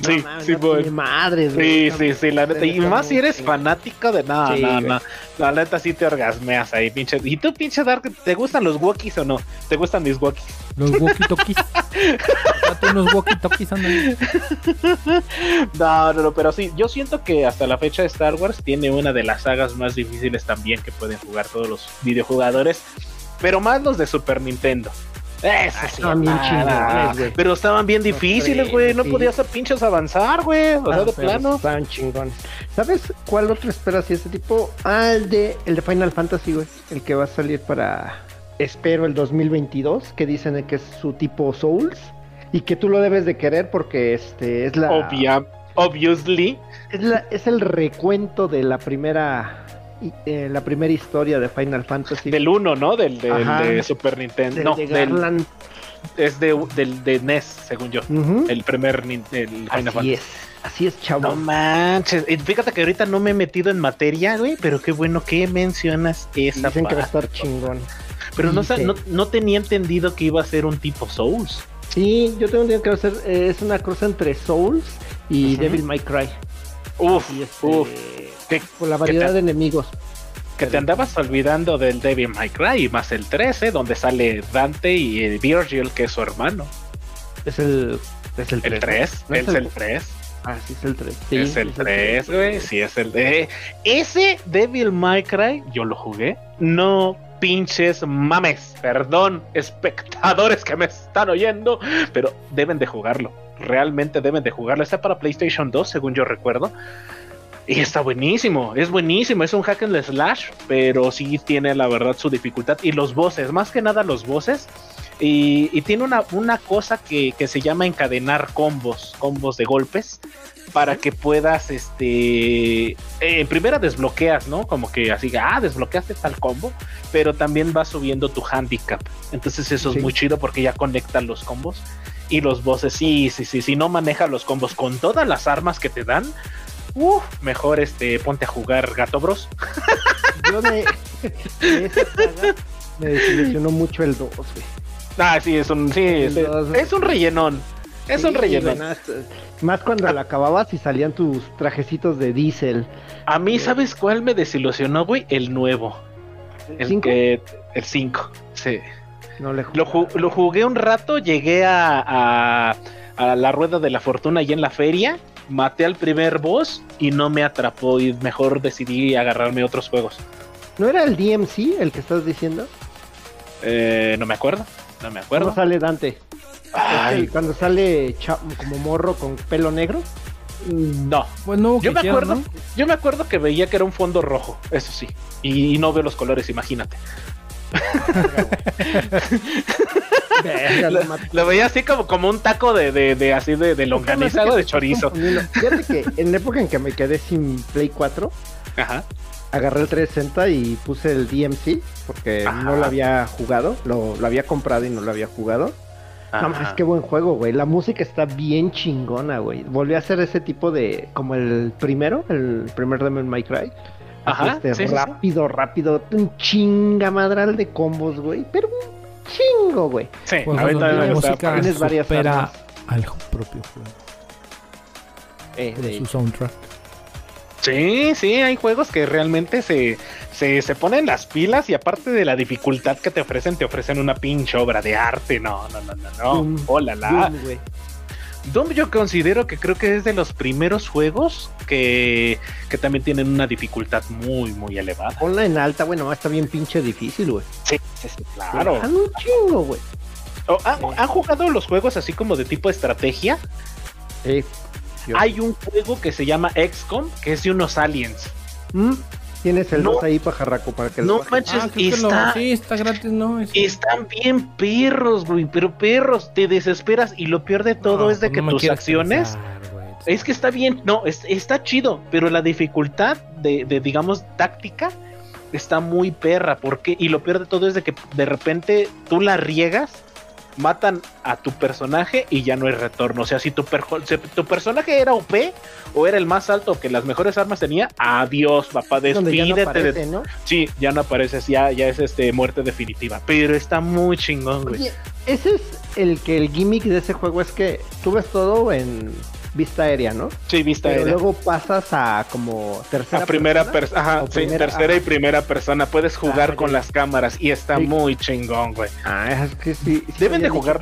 Sí, sí, no tiene madres, Sí, sí, sí, la neta. Y más si eres fanático de nada, Sí, nada, güey. nada. La neta sí te orgasmeas ahí, pinche. ¿Y tú, pinche Dark, te gustan los Wookiees o no? ¿Te gustan mis Wookiees? Los walkie-talkies. [laughs] Date unos walkie-talkies, ándale. No, no, no, pero sí, yo siento que hasta la fecha Star Wars tiene una de las sagas más difíciles también que pueden jugar todos los videojugadores, pero más los de Super Nintendo. Eso sí, estaban bien chingones, güey. Pero estaban bien difíciles, güey. No sí. podías a pinches avanzar, güey. O sea, Ah, de plano. Estaban chingones. ¿Sabes cuál otro esperas si ese tipo? Ah, el de, el de Final Fantasy, güey. El que va a salir para, espero, el 2022. Que dicen que es su tipo Souls. Y que tú lo debes de querer porque este es la... Obvia, obviously. Es, la- es el recuento de la primera eh, la primera historia de Final Fantasy. Del 1, ¿no? Del, del Ajá. de Super Nintendo. del no, de del, es de, del de NES, según yo. El primer el Final Así Fantasy. es. Así es, chavo. No manches. Fíjate que ahorita no me he metido en materia, güey. Pero qué bueno que mencionas esa Dicen que va a estar chingón. Pero no, no, no tenía entendido que iba a ser un tipo Souls. Sí, yo tengo entendido que va a ser, eh, es una cosa entre Souls y. Devil May Cry. Uf, este, uf. Que, por la variedad te- de enemigos. que te andabas olvidando del Devil May Cry, más el 13, donde sale Dante y eh, Virgil, que es su hermano. Es el, es el 3. El 3, ¿No es el 3. Ah, sí, es el 3. es el 3, güey. Sí, es el de. Ese Devil May Cry, yo lo jugué. No pinches mames. Perdón, espectadores que me están oyendo. Pero deben de jugarlo. Realmente deben de jugarlo. Está para PlayStation 2, según yo recuerdo. Y está buenísimo, es buenísimo, es un hack and slash, pero sí tiene la verdad su dificultad. Y los bosses, más que nada los bosses. Y, y tiene una, una cosa que, que se llama encadenar combos, combos de golpes, para que puedas, este, eh, en primera desbloqueas, ¿no? Como que así, ah, desbloqueaste tal combo, pero también va subiendo tu handicap. Entonces eso Sí. es muy chido porque ya conectan los combos. Y los bosses, sí, sí, sí, si no maneja los combos con todas las armas que te dan, uff, mejor este, ponte a jugar Gato Bros. [laughs] Yo de, de esa saga me desilusionó mucho el 2, güey. Ah, sí, es un, sí, es, El dos. es un rellenón. Es un rellenón. Más cuando la acababas y salían tus trajecitos de diésel. A mí, ¿sabes cuál me desilusionó, güey? El nuevo. El ¿Cinco? que. El 5. Sí. No le Lo, ju- lo jugué un rato, llegué a, a, a la rueda de la fortuna allá en la feria, maté al primer boss y no me atrapó y mejor decidí agarrarme otros juegos. ¿No era el DMC el que estás diciendo? Eh, no me acuerdo, no me acuerdo. ¿Cómo sale Dante? Ay, cuando sale como morro con pelo negro. no, Pues no, yo que me acuerdo, ¿no? yo me acuerdo que veía que era un fondo rojo, eso sí, y, no veo los colores, imagínate. [laughs] Verga, Lo, lo veía así como, como un taco de, de, de así de, de longaniza o de chorizo. Fíjate que en la época en que me quedé sin Play 4, Ajá. agarré el 360 y puse el DMC porque Ajá. no lo había jugado, lo, lo había comprado y no lo había jugado. No más, ajá. qué buen juego, güey. La música está bien chingona, güey. Volví a hacer ese tipo de, como el primero, el primer Devil May Cry. Ajá, este, sí, sí, sí. rápido, rápido, un chingamadral de combos, güey. Pero chingo, güey. Sí, Pues ahorita bueno, la me gusta- música Tienes varias supera al propio juego Eh, de de- su soundtrack. Sí, sí, hay juegos que realmente se, se, se ponen las pilas y aparte de la dificultad que te ofrecen, te ofrecen una pinche obra de arte. No, no, no, no, no. Doom. Hola, la. Doom. Doom yo considero que creo que es de los primeros juegos que, que también tienen una dificultad muy, muy elevada. Ponla en alta, bueno, está bien pinche difícil, güey. Sí, sí, sí, claro. Un chingo, güey. O, ¿han, han jugado los juegos así como de tipo estrategia? Sí. Yo- Hay un juego que se llama XCOM, que es de unos aliens. ¿Mm? Tienes el No. 2 ahí, pajarraco, para que No lo manches, Ah, creo que lo- está, sí, está gratis, ¿no? Es- Están bien perros, güey, pero perros, te desesperas y lo peor de todo No, es de que tus acciones, güey. es que está bien, no, es- está chido, pero la dificultad de, de, digamos, táctica está muy perra, porque, y lo peor de todo es de que de repente tú la riegas, matan a tu personaje y ya no hay retorno, o sea, si tu, perjo- si tu personaje era OP o era el más alto que las mejores armas tenía, adiós, papá, ya no despídete de aparece, ¿no? Sí, ya no apareces, ya, ya es este muerte definitiva. Pero está muy chingón, güey. Oye, ese es el que el gimmick de ese juego es que tú ves todo en vista aérea, ¿no? Sí, vista Pero aérea. luego pasas a como tercera A primera persona. ajá, sí, primera- tercera y primera persona. Puedes jugar Ah, con ya. las cámaras y está Sí. muy chingón, güey. Ah, es que sí. sí Deben de jugar.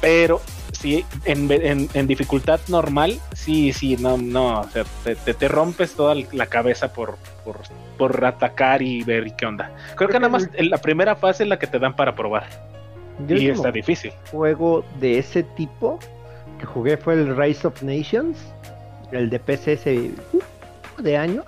Pero sí, en, en- en dificultad normal, sí, sí, no, no. O sea, te, te- te rompes toda la cabeza por, por, por atacar y ver qué onda. Creo que nada más en la primera fase es la que te dan para probar. Yo y está difícil. juego de ese tipo que jugué fue el Rise of Nations, el de PC ese uh, de años.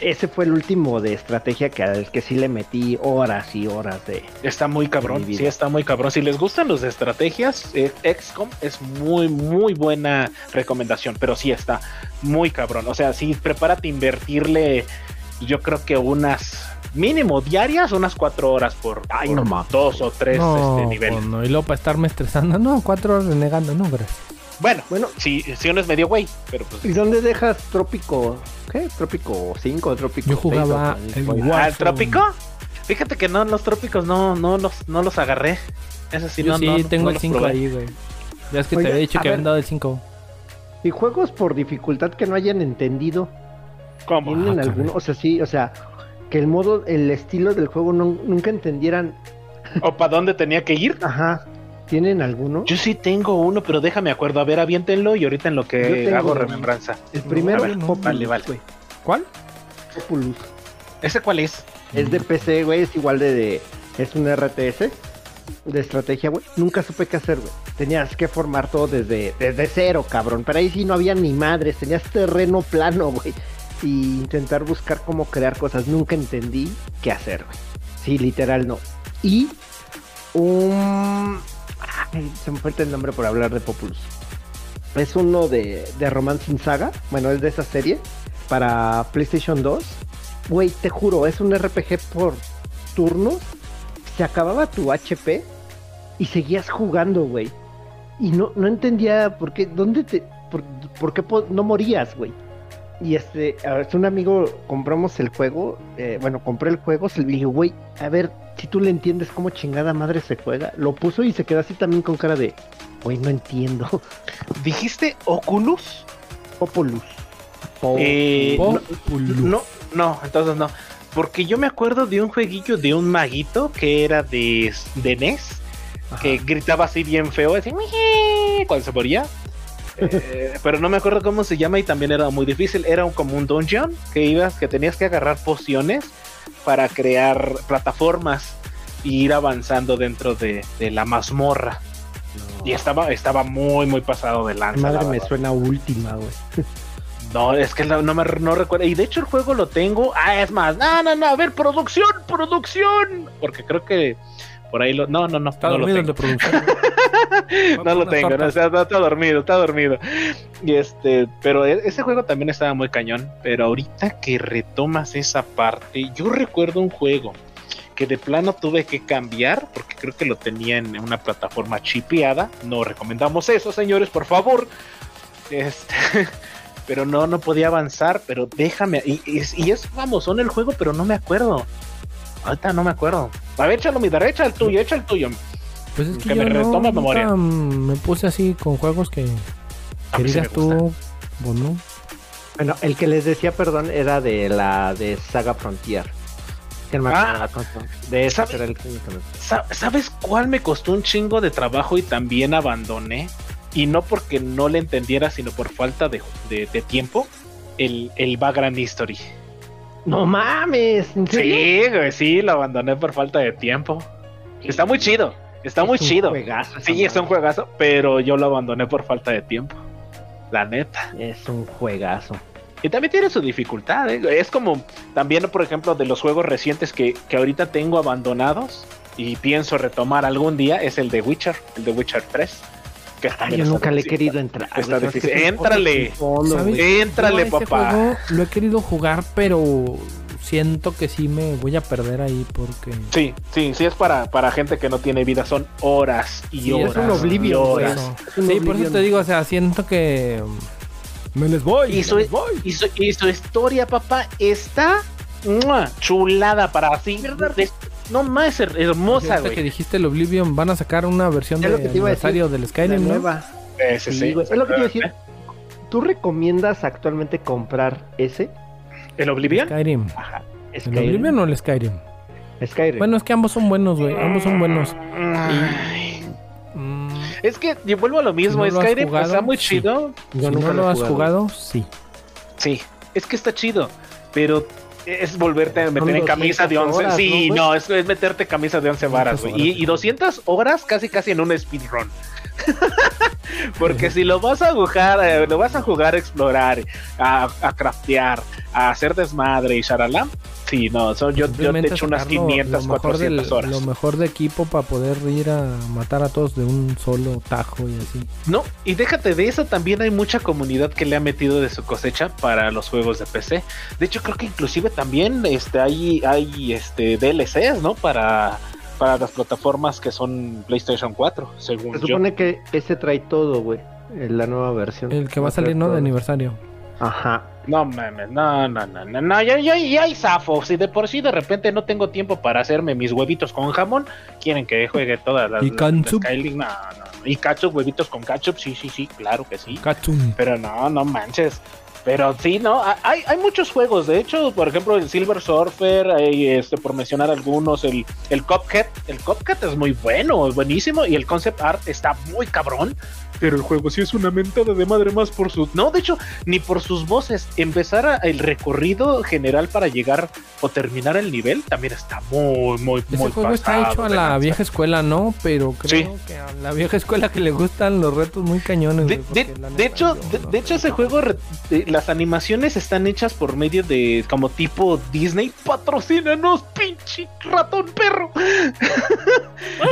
Ese fue el último de estrategia que al que sí le metí horas y horas de. Está muy cabrón, sí, está muy cabrón. Si les gustan los de estrategias, eh, XCOM es muy, muy buena recomendación, pero sí está muy cabrón. O sea, sí, prepárate a invertirle, yo creo que unas mínimo diarias, unas cuatro horas por, Ay, por no dos o tres no, este pues no, y luego para estarme estresando, no, cuatro horas renegando, no, gracias. Bueno, Bueno, sí, sí uno es medio güey, pero pues. ¿y dónde dejas Trópico? ¿Qué? Trópico 5, Trópico Yo jugaba 6, el o- Warzone. ¿Al trópico? Fíjate que no, los trópicos no, no los, no los agarré. Eso sí, Yo no, sí, no, no tengo el los 5 probé. ahí, güey. Ya es que Oye, te había dicho que ver. habían dado el 5. Y juegos por dificultad que no hayan entendido. ¿Cómo? ¿Tienen Ah, alguno? O sea, sí, o sea, que el modo, el estilo del juego no- nunca entendieran. ¿O para dónde tenía que ir? Ajá. ¿Tienen alguno? Yo sí tengo uno, pero déjame acuerdo. A ver, aviéntenlo y ahorita en lo que hago remembranza. El primero ver, Populus, vale, vale. güey. ¿Cuál? Populus. ¿Ese cuál es? Es de PC, güey, es igual de, de- Es un RTS de estrategia, güey. Nunca supe qué hacer, güey. Tenías que formar todo desde, desde cero, cabrón. Pero ahí sí no había ni madres, tenías terreno plano, güey. Y intentar buscar cómo crear cosas. Nunca entendí qué hacer, güey. Sí, literal no. Y un... Se me falta el nombre por hablar de Populus. Es uno de, de Romancing Saga. Bueno, es de esa serie. Para PlayStation 2. Güey, te juro, es un RPG por turnos. Se acababa tu HP y seguías jugando, güey. y no, no entendía por qué, dónde te, por, por qué no morías, güey. Y este, a ver, un amigo compramos el juego, eh, bueno, compré el juego, se le dije, güey, a ver, si tú le entiendes cómo chingada madre se juega, lo puso y se quedó así también con cara de, güey, no entiendo. [laughs] ¿Dijiste Oculus? Populus. Po- Eh, no, Populus. no, no, entonces no. Porque yo me acuerdo de un jueguillo de un maguito que era de, de NES, Ajá. que gritaba así bien feo, así cuando se moría. Eh, pero no me acuerdo cómo se llama y también era muy difícil. Era un- como un dungeon que ibas, que tenías que agarrar pociones para crear plataformas y ir avanzando dentro de, de la mazmorra. No. Y estaba, estaba muy, muy pasado de lanza. Madre la me suena última, güey. No, es que no, no me no recuerdo. Y de hecho el juego lo tengo. Ah, es más. No, no, no. A ver, producción, producción. Porque creo que por ahí lo. No, no, no. Está no lo tengo. de producción. [laughs] No lo tengo. No, o sea, no, está dormido, está dormido. Y este, pero e- ese juego también estaba muy cañón. Pero ahorita que retomas esa parte, yo recuerdo un juego que de plano tuve que cambiar porque creo que lo tenía en una plataforma chipeada. No recomendamos eso, señores, por favor. Este, [laughs] pero no, no podía avanzar. Pero déjame. Y, y es- y es famosón el juego, pero no me acuerdo. Ahorita no me acuerdo. A ver, échalo mi derecha, el tuyo, echa el tuyo. Pues es que, Que yo me no, retoma memoria. mm, me puse así con juegos que, que digas tú, pues no. Bueno, el que les decía, perdón, era de la de Saga Frontier. Que no me acuerdo Ah. De esa ¿Sabe- era el que me conocía. Sa- ¿Sabes cuál me costó un chingo de trabajo y también abandoné? Y no porque no le entendiera, sino por falta de, de- de tiempo. El, el Vagrant History. No mames, ¿en serio? Sí, güey, sí, lo abandoné por falta de tiempo. Está muy chido, está muy Es chido. juegazo Sí, es un juegazo, pero yo lo abandoné por falta de tiempo. La neta. Es un juegazo. Y también tiene su dificultad, ¿eh? Es como también, por ejemplo, de los juegos recientes que, que ahorita tengo abandonados y pienso retomar algún día, es el de Witcher, el de Witcher 3. Que Ay, también yo está nunca le he querido entrar. Está difícil. Éntrale. Éntrale, Yo papá. juego lo he querido jugar, pero siento que sí me voy a perder ahí porque... Sí, sí, sí es para, para gente que no tiene vida, son horas y Sí, horas. es un güey. horas. Eso. Es un Sí, por eso te digo, o sea, siento que... mm, Me les voy. Y me su, les voy. y su- y su historia, papá, está ¡mua! chulada para así. de- no más her- hermosa, Ahorita que güey. dijiste el Oblivion, van a sacar una versión de aniversario del La Skyrim, ¿no? nueva. Ese Sí, sí. güey. Es lo que te iba a decir. ¿Tú recomiendas actualmente comprar ese? ¿El Oblivion? Skyrim. Ajá. ¿El Oblivion o el Skyrim? Skyrim. Bueno, es que ambos son buenos, güey. Ambos son buenos. Mm, Es que yo vuelvo a lo mismo. Si no lo Skyrim jugado, está muy sí. chido. Yo si nunca no lo has jugado, sí. Sí, es que está chido. Pero es volverte a meter en camisa de 200 11. horas, sí, ¿no, es, es meterte camisa de 11 varas, güey. Y, y 200 horas casi casi en un speedrun. [laughs] Porque si lo vas a jugar, eh, lo vas a jugar a explorar, a, a craftear, a hacer desmadre y sharalam. Sí, no, son, yo, yo te echo unas sacar lo- 500, lo mejor 400 del- horas. Lo mejor de equipo para poder ir a matar a todos de un solo tajo y así. No, y déjate de eso, también hay mucha comunidad que le ha metido de su cosecha para los juegos de PC. De hecho, creo que inclusive también este, hay, hay este, DLCs, ¿no? Para, para las plataformas que son PlayStation 4, según Se yo. supone que ese trae todo, güey. La nueva versión. El que va a salir, ¿no? De aniversario. Ajá. No mames, no, no, no, no, no, ya, ya, ya hay zafo. Si de por sí de repente no tengo tiempo para hacerme mis huevitos con jamón, quieren que juegue todas las. ¿Y catsup? No, no, no. Y ketchup, huevitos con ketchup, sí, sí, sí, claro que sí. Katsum. Pero no, no manches. Pero sí, no, hay, hay muchos juegos. De hecho, por ejemplo, el Silver Surfer, hay, este, por mencionar algunos, el, el Cuphead. El Cuphead es muy bueno, es buenísimo. Y el concept art está muy cabrón. Pero el juego sí es una mentada de madre más por sus. No, de hecho, ni por sus voces. Empezar a- el recorrido general para llegar o terminar el nivel también está muy, muy, Ese muy juego está hecho a la lanza. vieja escuela, ¿no? Pero creo que a la vieja escuela que le gustan los retos muy cañones. De, güey, de- hecho, yo de, no de sé hecho ese juego, eh, las animaciones están hechas por medio de como tipo Disney. Patrocínanos, pinche ratón perro. [laughs]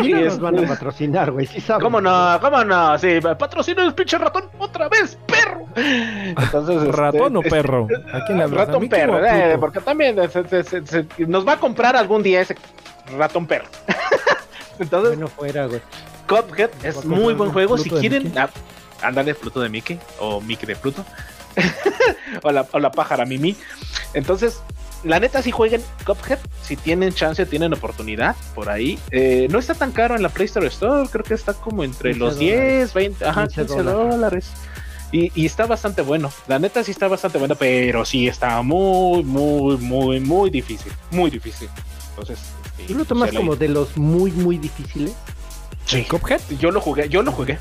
Sí, nos van a patrocinar, güey. Sí. ¿Cómo no? ¿Cómo no? Sí, patrocínanos, pinche ratón, otra vez, perro. Entonces, este, ¿Ratón o perro? ¿A quién le [laughs] Ratón perro, eh, porque también se- se- se- se- nos va a comprar algún día ese ratón perro. [laughs] Entonces, Bueno, fuera, güey. Cuphead es muy buen juego. Si Pluto quieren, ah, ándale, Pluto de Mickey o Mickey de Pluto. [laughs] o, la, o la pájara Mimi. Entonces, la neta, si jueguen Cuphead, si tienen chance, tienen oportunidad por ahí. Eh, no está tan caro en la Play Store Store, creo que está como entre 15 los 10, 20, ajá, 15 15 dólares. Y, y está bastante bueno. La neta sí está bastante bueno, pero sí está muy, muy, muy, muy difícil. Muy difícil. Entonces, ¿Tú lo tomas como de los muy, muy difíciles? Sí. Cuphead. Yo lo jugué, yo lo jugué.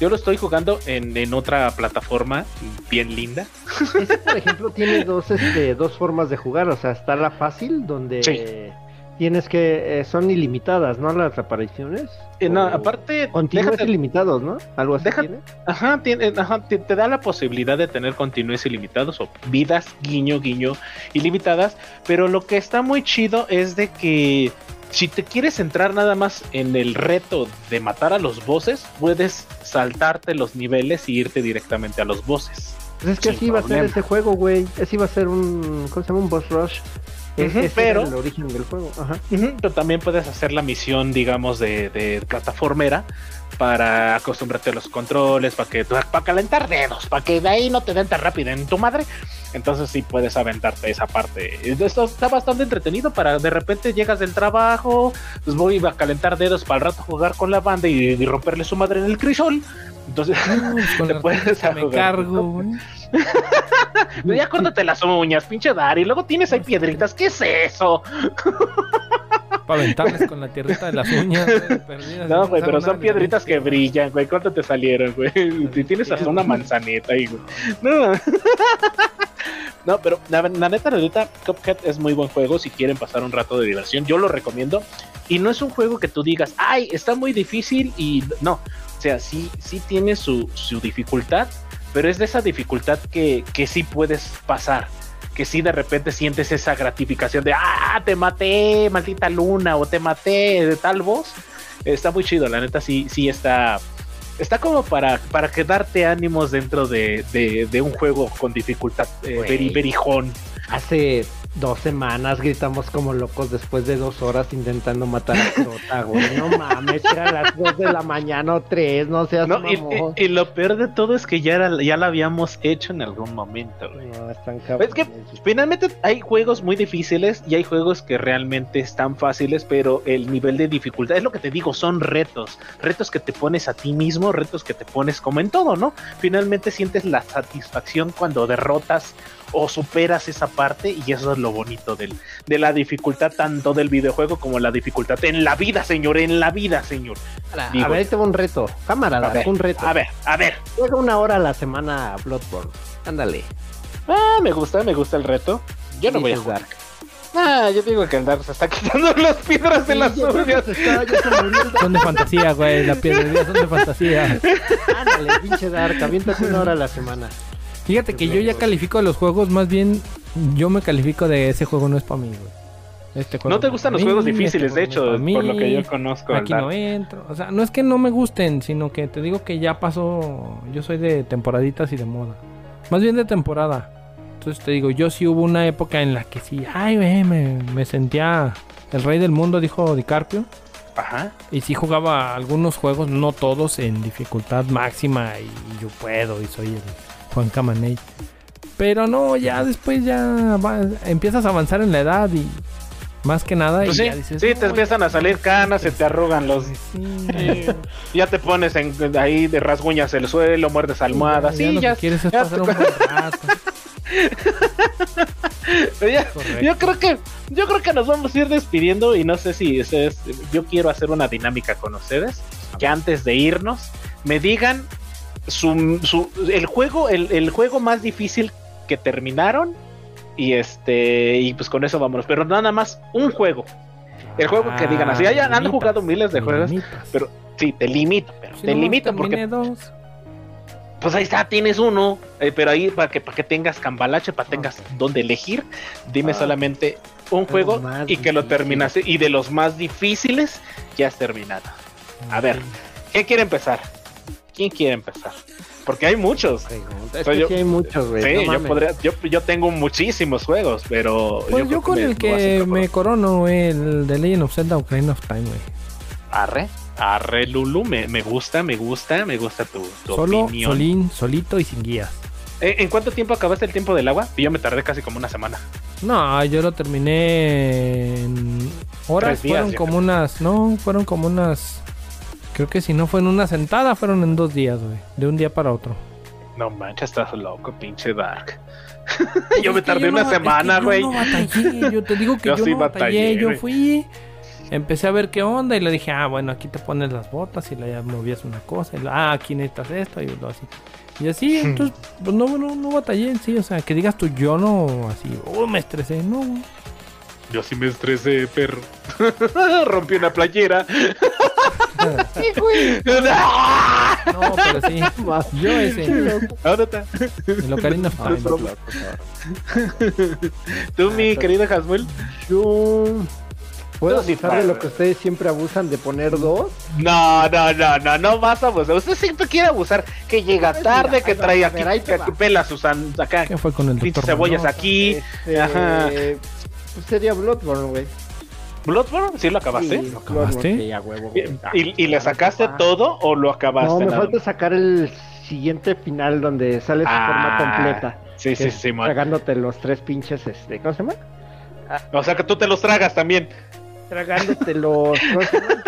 Yo lo estoy jugando en, en otra plataforma bien linda. Este, por ejemplo, tiene dos, este, dos formas de jugar. O sea, está la fácil, donde Sí. tienes que. eh, son ilimitadas, ¿no? Las reparaciones. Eh, no, aparte, Continuos déjate- ilimitados, ¿no? Algo así Deja- tiene. Ajá, tiene- ajá, te, te da la posibilidad de tener continuos ilimitados o vidas, guiño, guiño, ilimitadas. Pero lo que está muy chido es de que si te quieres entrar nada más en el reto de matar a los bosses, puedes saltarte los niveles y irte directamente a los bosses. Pues es que así iba a ser ese juego, güey. Ese iba a ser un. ¿Cómo se llama? Un boss rush. Ujú, ese era pero- el origen del juego. Ajá. Pero también puedes hacer la misión, digamos, de, de plataformera para acostumbrarte a los controles, para que para calentar dedos, para que de ahí no te den tan rápido en tu madre. Entonces sí puedes aventarte esa parte. Esto está bastante entretenido para de repente llegas del trabajo, pues voy a calentar dedos para el rato jugar con la banda y, y romperle su madre en el crisol. Entonces, con [laughs] Te puedes me jugar. cargo. [laughs] ya córtate las uñas, pinche Dari. Luego tienes ahí piedritas. ¿Qué es eso? [laughs] Para aventarles con la tierrita de las uñas. perdidas, No, güey, pero son piedritas que brillan, güey. ¿Cuánto te salieron, güey? [laughs] Si tienes hasta una manzaneta ahí, güey. No. No, pero la, la neta, la neta, Cuphead es muy buen juego si quieren pasar un rato de diversión. Yo lo recomiendo. Y no es un juego que tú digas, ay, está muy difícil y no. O sea, sí, sí tiene su, su dificultad, pero es de esa dificultad que, que sí puedes pasar. Que sí de repente sientes esa gratificación de, ah, te maté, maldita luna, o te maté de tal voz. Está muy chido, la neta sí, sí está. Está como para, para que darte ánimos dentro de, de, de un juego con dificultad eh, verijón. Hace dos semanas gritamos como locos después de dos horas intentando matar a Crota, güey. No mames, eran las dos de la mañana o tres, no seas No, y, mamón. y- y lo peor de todo es que ya, era- ya lo habíamos hecho en algún momento. güey. No, están. Es que finalmente hay juegos muy difíciles y hay juegos que realmente están fáciles, pero el nivel de dificultad, es lo que te digo, son retos, retos que te pones a ti mismo, retos que te pones como en todo, ¿no? Finalmente sientes la satisfacción cuando derrotas o superas esa parte y eso es lo bonito del, de la dificultad tanto del videojuego como la dificultad en la vida, señor, en la vida, señor. a digo- ver, ahí te va un reto. Camarada, A ver, un reto. A ver, a ver. Juega una hora a la semana a Bloodborne. Ándale. Ah, me gusta, me gusta el reto. Yo no voy a jugar. Dark. Ah, yo digo que el Dark se está [laughs] quitando las piedras de Sí, las uñas. Son de fantasía, güey. La piedrería son de fantasía. Ándale, pinche Dark. Aviéntate una hora a la semana. Fíjate que yo ya califico los juegos, más bien yo me califico de ese juego no es para mí, güey. Este juego No te gustan los juegos mí, difíciles, este de juego hecho, pa' por lo que mí, yo conozco. Aquí no entro. O sea, no es que no me gusten, sino que te digo que ya pasó. Yo soy de temporaditas y de moda. Más bien de temporada. Entonces te digo, yo sí hubo una época en la que sí, ay, güey, me, me sentía el rey del mundo, dijo DiCarpio. Ajá. Y sí jugaba algunos juegos, no todos, en dificultad máxima. Y, yo puedo, y soy el Juan Camaney. Pero no, ya después ya va- empiezas a avanzar en la edad y más que nada. Pues y sí, ya dices, sí, "No, te empiezan a salir me canas, se gusta". te arrugan los. Sí, [laughs] Ya te pones en, ahí de rasguñas el suelo, muerdes almohadas. Sí, ya. ya pasar un buen [laughs] rato. Yo creo que yo creo que nos vamos a ir despidiendo y no sé si ustedes yo quiero hacer una dinámica con ustedes que antes de irnos me digan su, su- el juego el, el juego más difícil que terminaron y este y pues con eso vámonos pero nada más un juego el juego que digan así Ah, ya han limitas, jugado miles de juegos limitas. pero sí te limito pero Si te limito porque dos. pues ahí está, tienes uno, eh, pero ahí para que, para que tengas cambalache, para tengas Ok. donde elegir, dime Ah. solamente un juego y que lo terminaste. Y de los más difíciles, ya has terminado. A ver, ¿quién quiere empezar? ¿Quién quiere empezar? Porque hay muchos. Es que yo- sí hay muchos, güey. Sí, no yo, podría, yo, yo tengo muchísimos juegos, pero. Pues yo, con el que me corono, el de Legend of Zelda Ocarina of Time, güey. Arre, Arre Lulu, me, me gusta, me gusta, me gusta tu, tu Solo, opinión. solín, solito y sin guías. Eh, ¿En cuánto tiempo acabaste el tiempo del agua? Yo me tardé casi como una semana. No, yo lo terminé en horas. Días, fueron como creo. unas, no, fueron como unas. Creo que si no fue en una sentada, fueron en dos días, güey. De un día para otro. No manches, estás loco, pinche Dark. [laughs] yo me tardé yo una no- es semana, que güey. Yo no batallé, yo te digo que Yo yo, sí no batallé, batallé, yo fui. Empecé a ver qué onda y le dije, ah, bueno, aquí te pones las botas y le movías una cosa. Y ah, aquí necesitas esto y lo así. Y así, entonces, pues no, no, no batallé en sí. O sea, que digas tú, yo no, así, oh, me estresé, no. güey. Yo sí me estresé, perro. [laughs] Rompí una playera. [laughs] No, pero sí. Yo ese, Ahora está. el Ocarina of Time. no. Tú, mi querido Hasmuel. Yo puedo sí abusar de lo que ustedes siempre abusan de poner dos. No, no, no, no, no vas a abusar. Usted siempre quiere abusar. Que llega tarde, mira, que trae a aquí, que que pela sus acá. ¿Qué fue con el Pinches doctor? cebollas aquí. Este, Ajá. Pues sería Bloodborne, güey. ¿Bloodborne? ¿Sí lo acabaste? Sí, ¿Lo acabaste? Sí, a huevo, ¿Y, güey. y- y le sacaste Ah, todo o lo acabaste? No, me nada falta sacar el siguiente final donde sale su Ah, forma completa. Sí, sí, sí, man. Tragándote los tres pinches, este, ¿cómo se llama? O sea que tú te los tragas también. Tragándote los, ¿cómo se llama?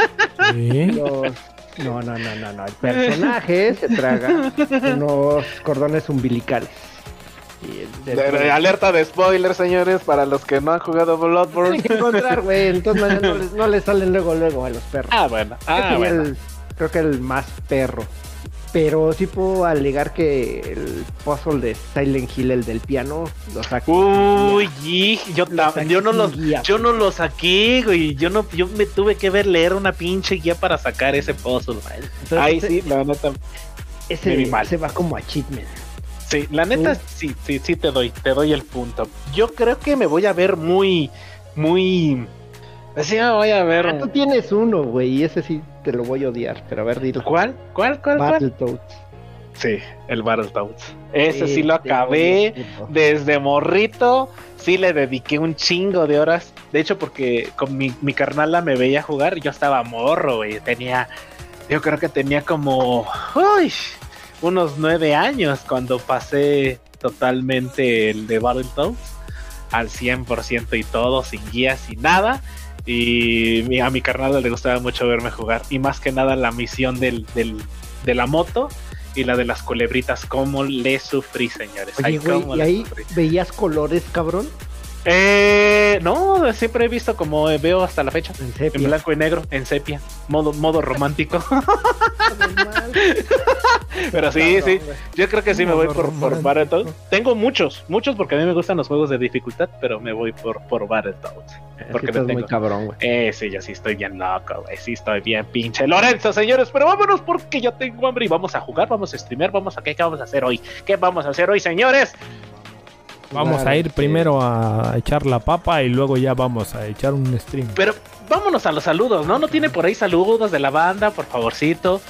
Sí. Los- No, no, no, no, no. El personaje se traga [laughs] unos cordones umbilicales. De- de- alerta de spoiler, señores, para los que no han jugado Bloodborne. Tienen que encontrar, güey. Entonces no, no les, no les salen luego, luego a los perros. Ah, bueno. Ah, bueno. el- creo que el más perro. Pero sí puedo alegar que el puzzle de Silent Hill, el del piano, lo saco. Uy, yo, Lo saqué yo no sin lo, guía. yo no lo saqué, güey. Yo no, yo me tuve que ver leer una pinche guía para sacar ese puzzle. Entonces, Ahí ese- sí, la neta, Ese me vi mal. se va como achievement. Sí, la neta, Uh. sí, sí, sí te doy, te doy el punto. Yo creo que me voy a ver muy, muy, sí me voy a ver. Ah, Tú tienes uno, güey, y ese sí te lo voy a odiar. Pero a ver, dilo. ¿Cuál? ¿Cuál? ¿Cuál? ¿Cuál? Battletoads. Sí, el Battletoads. Ese sí lo acabé. desde morrito sí le dediqué un chingo de horas. De hecho, porque con mi, mi carnala me veía jugar, yo estaba morro, güey. Tenía, yo creo que tenía como uy, unos nueve años cuando pasé totalmente el de Battletoads al 100% y todo, sin guía, sin nada. Y a mi carnala le gustaba mucho verme jugar. Y más que nada la misión del, del- de la moto y la de las culebritas. ¿Cómo le sufrí, señores? Oye, Ay, ¿y ahí sufrí. veías colores, cabrón? Eh, no, siempre he visto como veo hasta la fecha. En En blanco y negro, en sepia. Modo, modo romántico. [laughs] Pero sí, sí. Yo creo que sí me voy por, por. Battletoads. Tengo muchos, muchos porque a mí me gustan los juegos de dificultad, pero me voy por, por Battletoads. Porque estás le muy tengo. cabrón, güey. Eh, sí, yo sí estoy bien loco, güey. Sí estoy bien pinche Lorenzo, señores. Pero vámonos porque ya tengo hambre y vamos a jugar, vamos a streamear, vamos a qué, qué vamos a hacer hoy. ¿Qué vamos a hacer hoy, señores? Vamos a ir sí. primero a echar la papa y luego ya vamos a echar un stream. Pero vámonos a los saludos, ¿no? ¿No tiene por ahí saludos de la banda, por favorcito?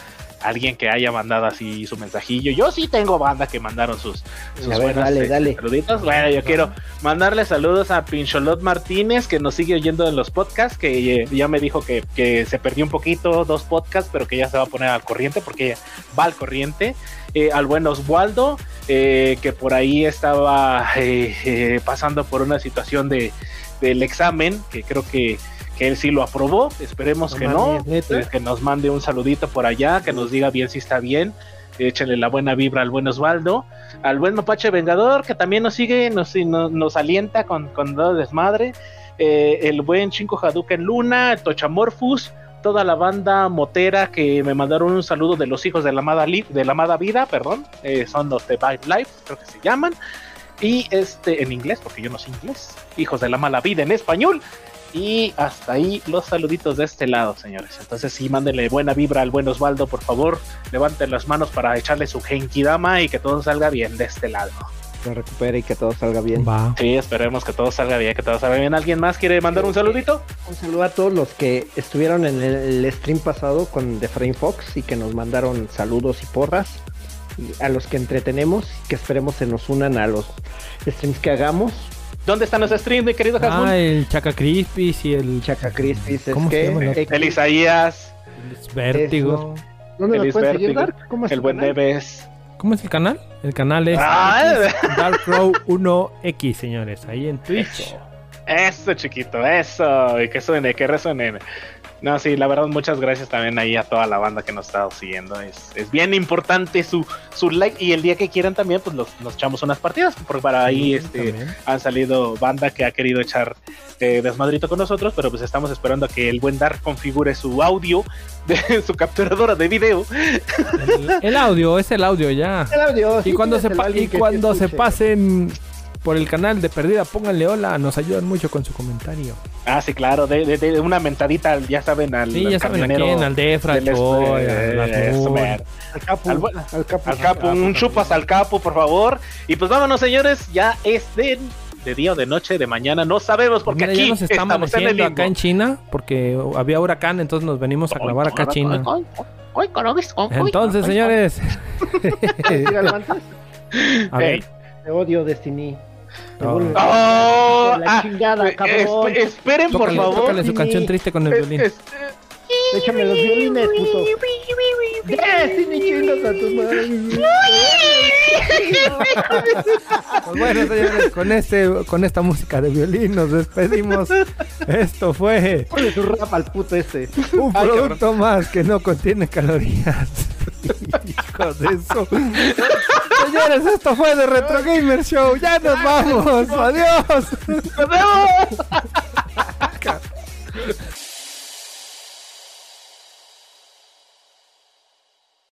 Alguien que haya mandado así su mensajillo. Yo sí tengo banda que mandaron sus, sus ver, buenas, dale, eh, dale. saluditos. Bueno, yo quiero mandarle saludos a Pincholot Martínez, que nos sigue oyendo en los podcasts, que eh, ya me dijo que, que se perdió un poquito, dos podcasts, pero que ya se va a poner al corriente, porque va al corriente. Eh, al buen Oswaldo, eh, que por ahí estaba eh, eh, pasando por una situación de, del examen, que creo que, que él sí lo aprobó, esperemos No que no, que nos mande un saludito por allá, que nos diga bien si está bien, échenle la buena vibra al buen Osvaldo, al buen Mapache Vengador, que también nos sigue, nos, nos, nos alienta con, con todo desmadre, eh, el buen Chinco Hadouken Luna, el Tochamorphus, toda la banda motera que me mandaron un saludo de los hijos de la amada, Li- de la amada vida, perdón, eh, son los de Vibe Life, creo que se llaman, y este en inglés, porque yo no sé inglés, hijos de la mala vida en español. Y hasta ahí los saluditos de este lado, señores. Entonces sí, mándenle buena vibra al buen Osvaldo, por favor. Levanten las manos para echarle su Genkidama y que todo salga bien de este lado. Que recupere y que todo salga bien. Va. Sí, esperemos que todo salga bien, que todo salga bien. ¿Alguien más quiere mandar un saludito? Un saludo a todos los que estuvieron en el, stream pasado con The Frame Fox y que nos mandaron saludos y porras. Y a los que entretenemos y que esperemos se nos unan a los streams que hagamos. ¿Dónde están los streams, mi querido Ah, Hasbun? el Chaca Crispis y el. Chaca Crispis es ¿Cómo se que llama el El Isaías. Es Vértigo. ¿Dónde Feliz pueden seguir, Vértigo, Dark? ¿Cómo es El buen canal? Neves. ¿Cómo es el canal? El canal es Ah. Darkrow 1X, señores, ahí en Twitch. Eso, chiquito, eso. Y que suene, que resuene. No, sí, la verdad, muchas gracias también ahí a toda la banda que nos está siguiendo. Es, es bien importante su, su like. Y el día que quieran también, pues los, nos echamos unas partidas. Porque para ahí Sí, este, también. han salido banda que ha querido echar eh, desmadrito con nosotros. Pero pues estamos esperando a que el buen Dark configure su audio [laughs] de su capturadora de video. El, el audio, es el audio ya. El audio, Y sí, cuando se, pa- y cuando se pasen por el canal de Perdida, pónganle hola, nos ayudan mucho con su comentario. Ah, sí, claro, de, de- de una mentadita, ya saben, al, Sí, al ya saben a quién, al Defra, este, eh. Al capo, Al al capo. Al capo, un chupas al capo, por favor. Y pues vámonos, señores. Ya es de, de día o de noche, de mañana, no sabemos, porque Mira, aquí nos estamos en el amaneciendo limbo. acá en China porque había huracán, entonces nos venimos a grabar acá a China. Entonces, señores, a ver, Te odio, Destiny. Oh. Oh, la ah, chingada, cabrón. esp- esperen, por tócale, favor. tócale su canción triste con el Es- violín. es- Échame los violines, puto. Destiny, chingas a tu madre. Pues bueno, señores, con este, con esta música de violín nos despedimos. Esto fue Ponle su rap al puto este. un Ay, producto más que no contiene calorías. Hijos de eso. Señores, esto fue de Retro Gamer Show. Ya nos vamos. Adiós. ¡Nos vemos!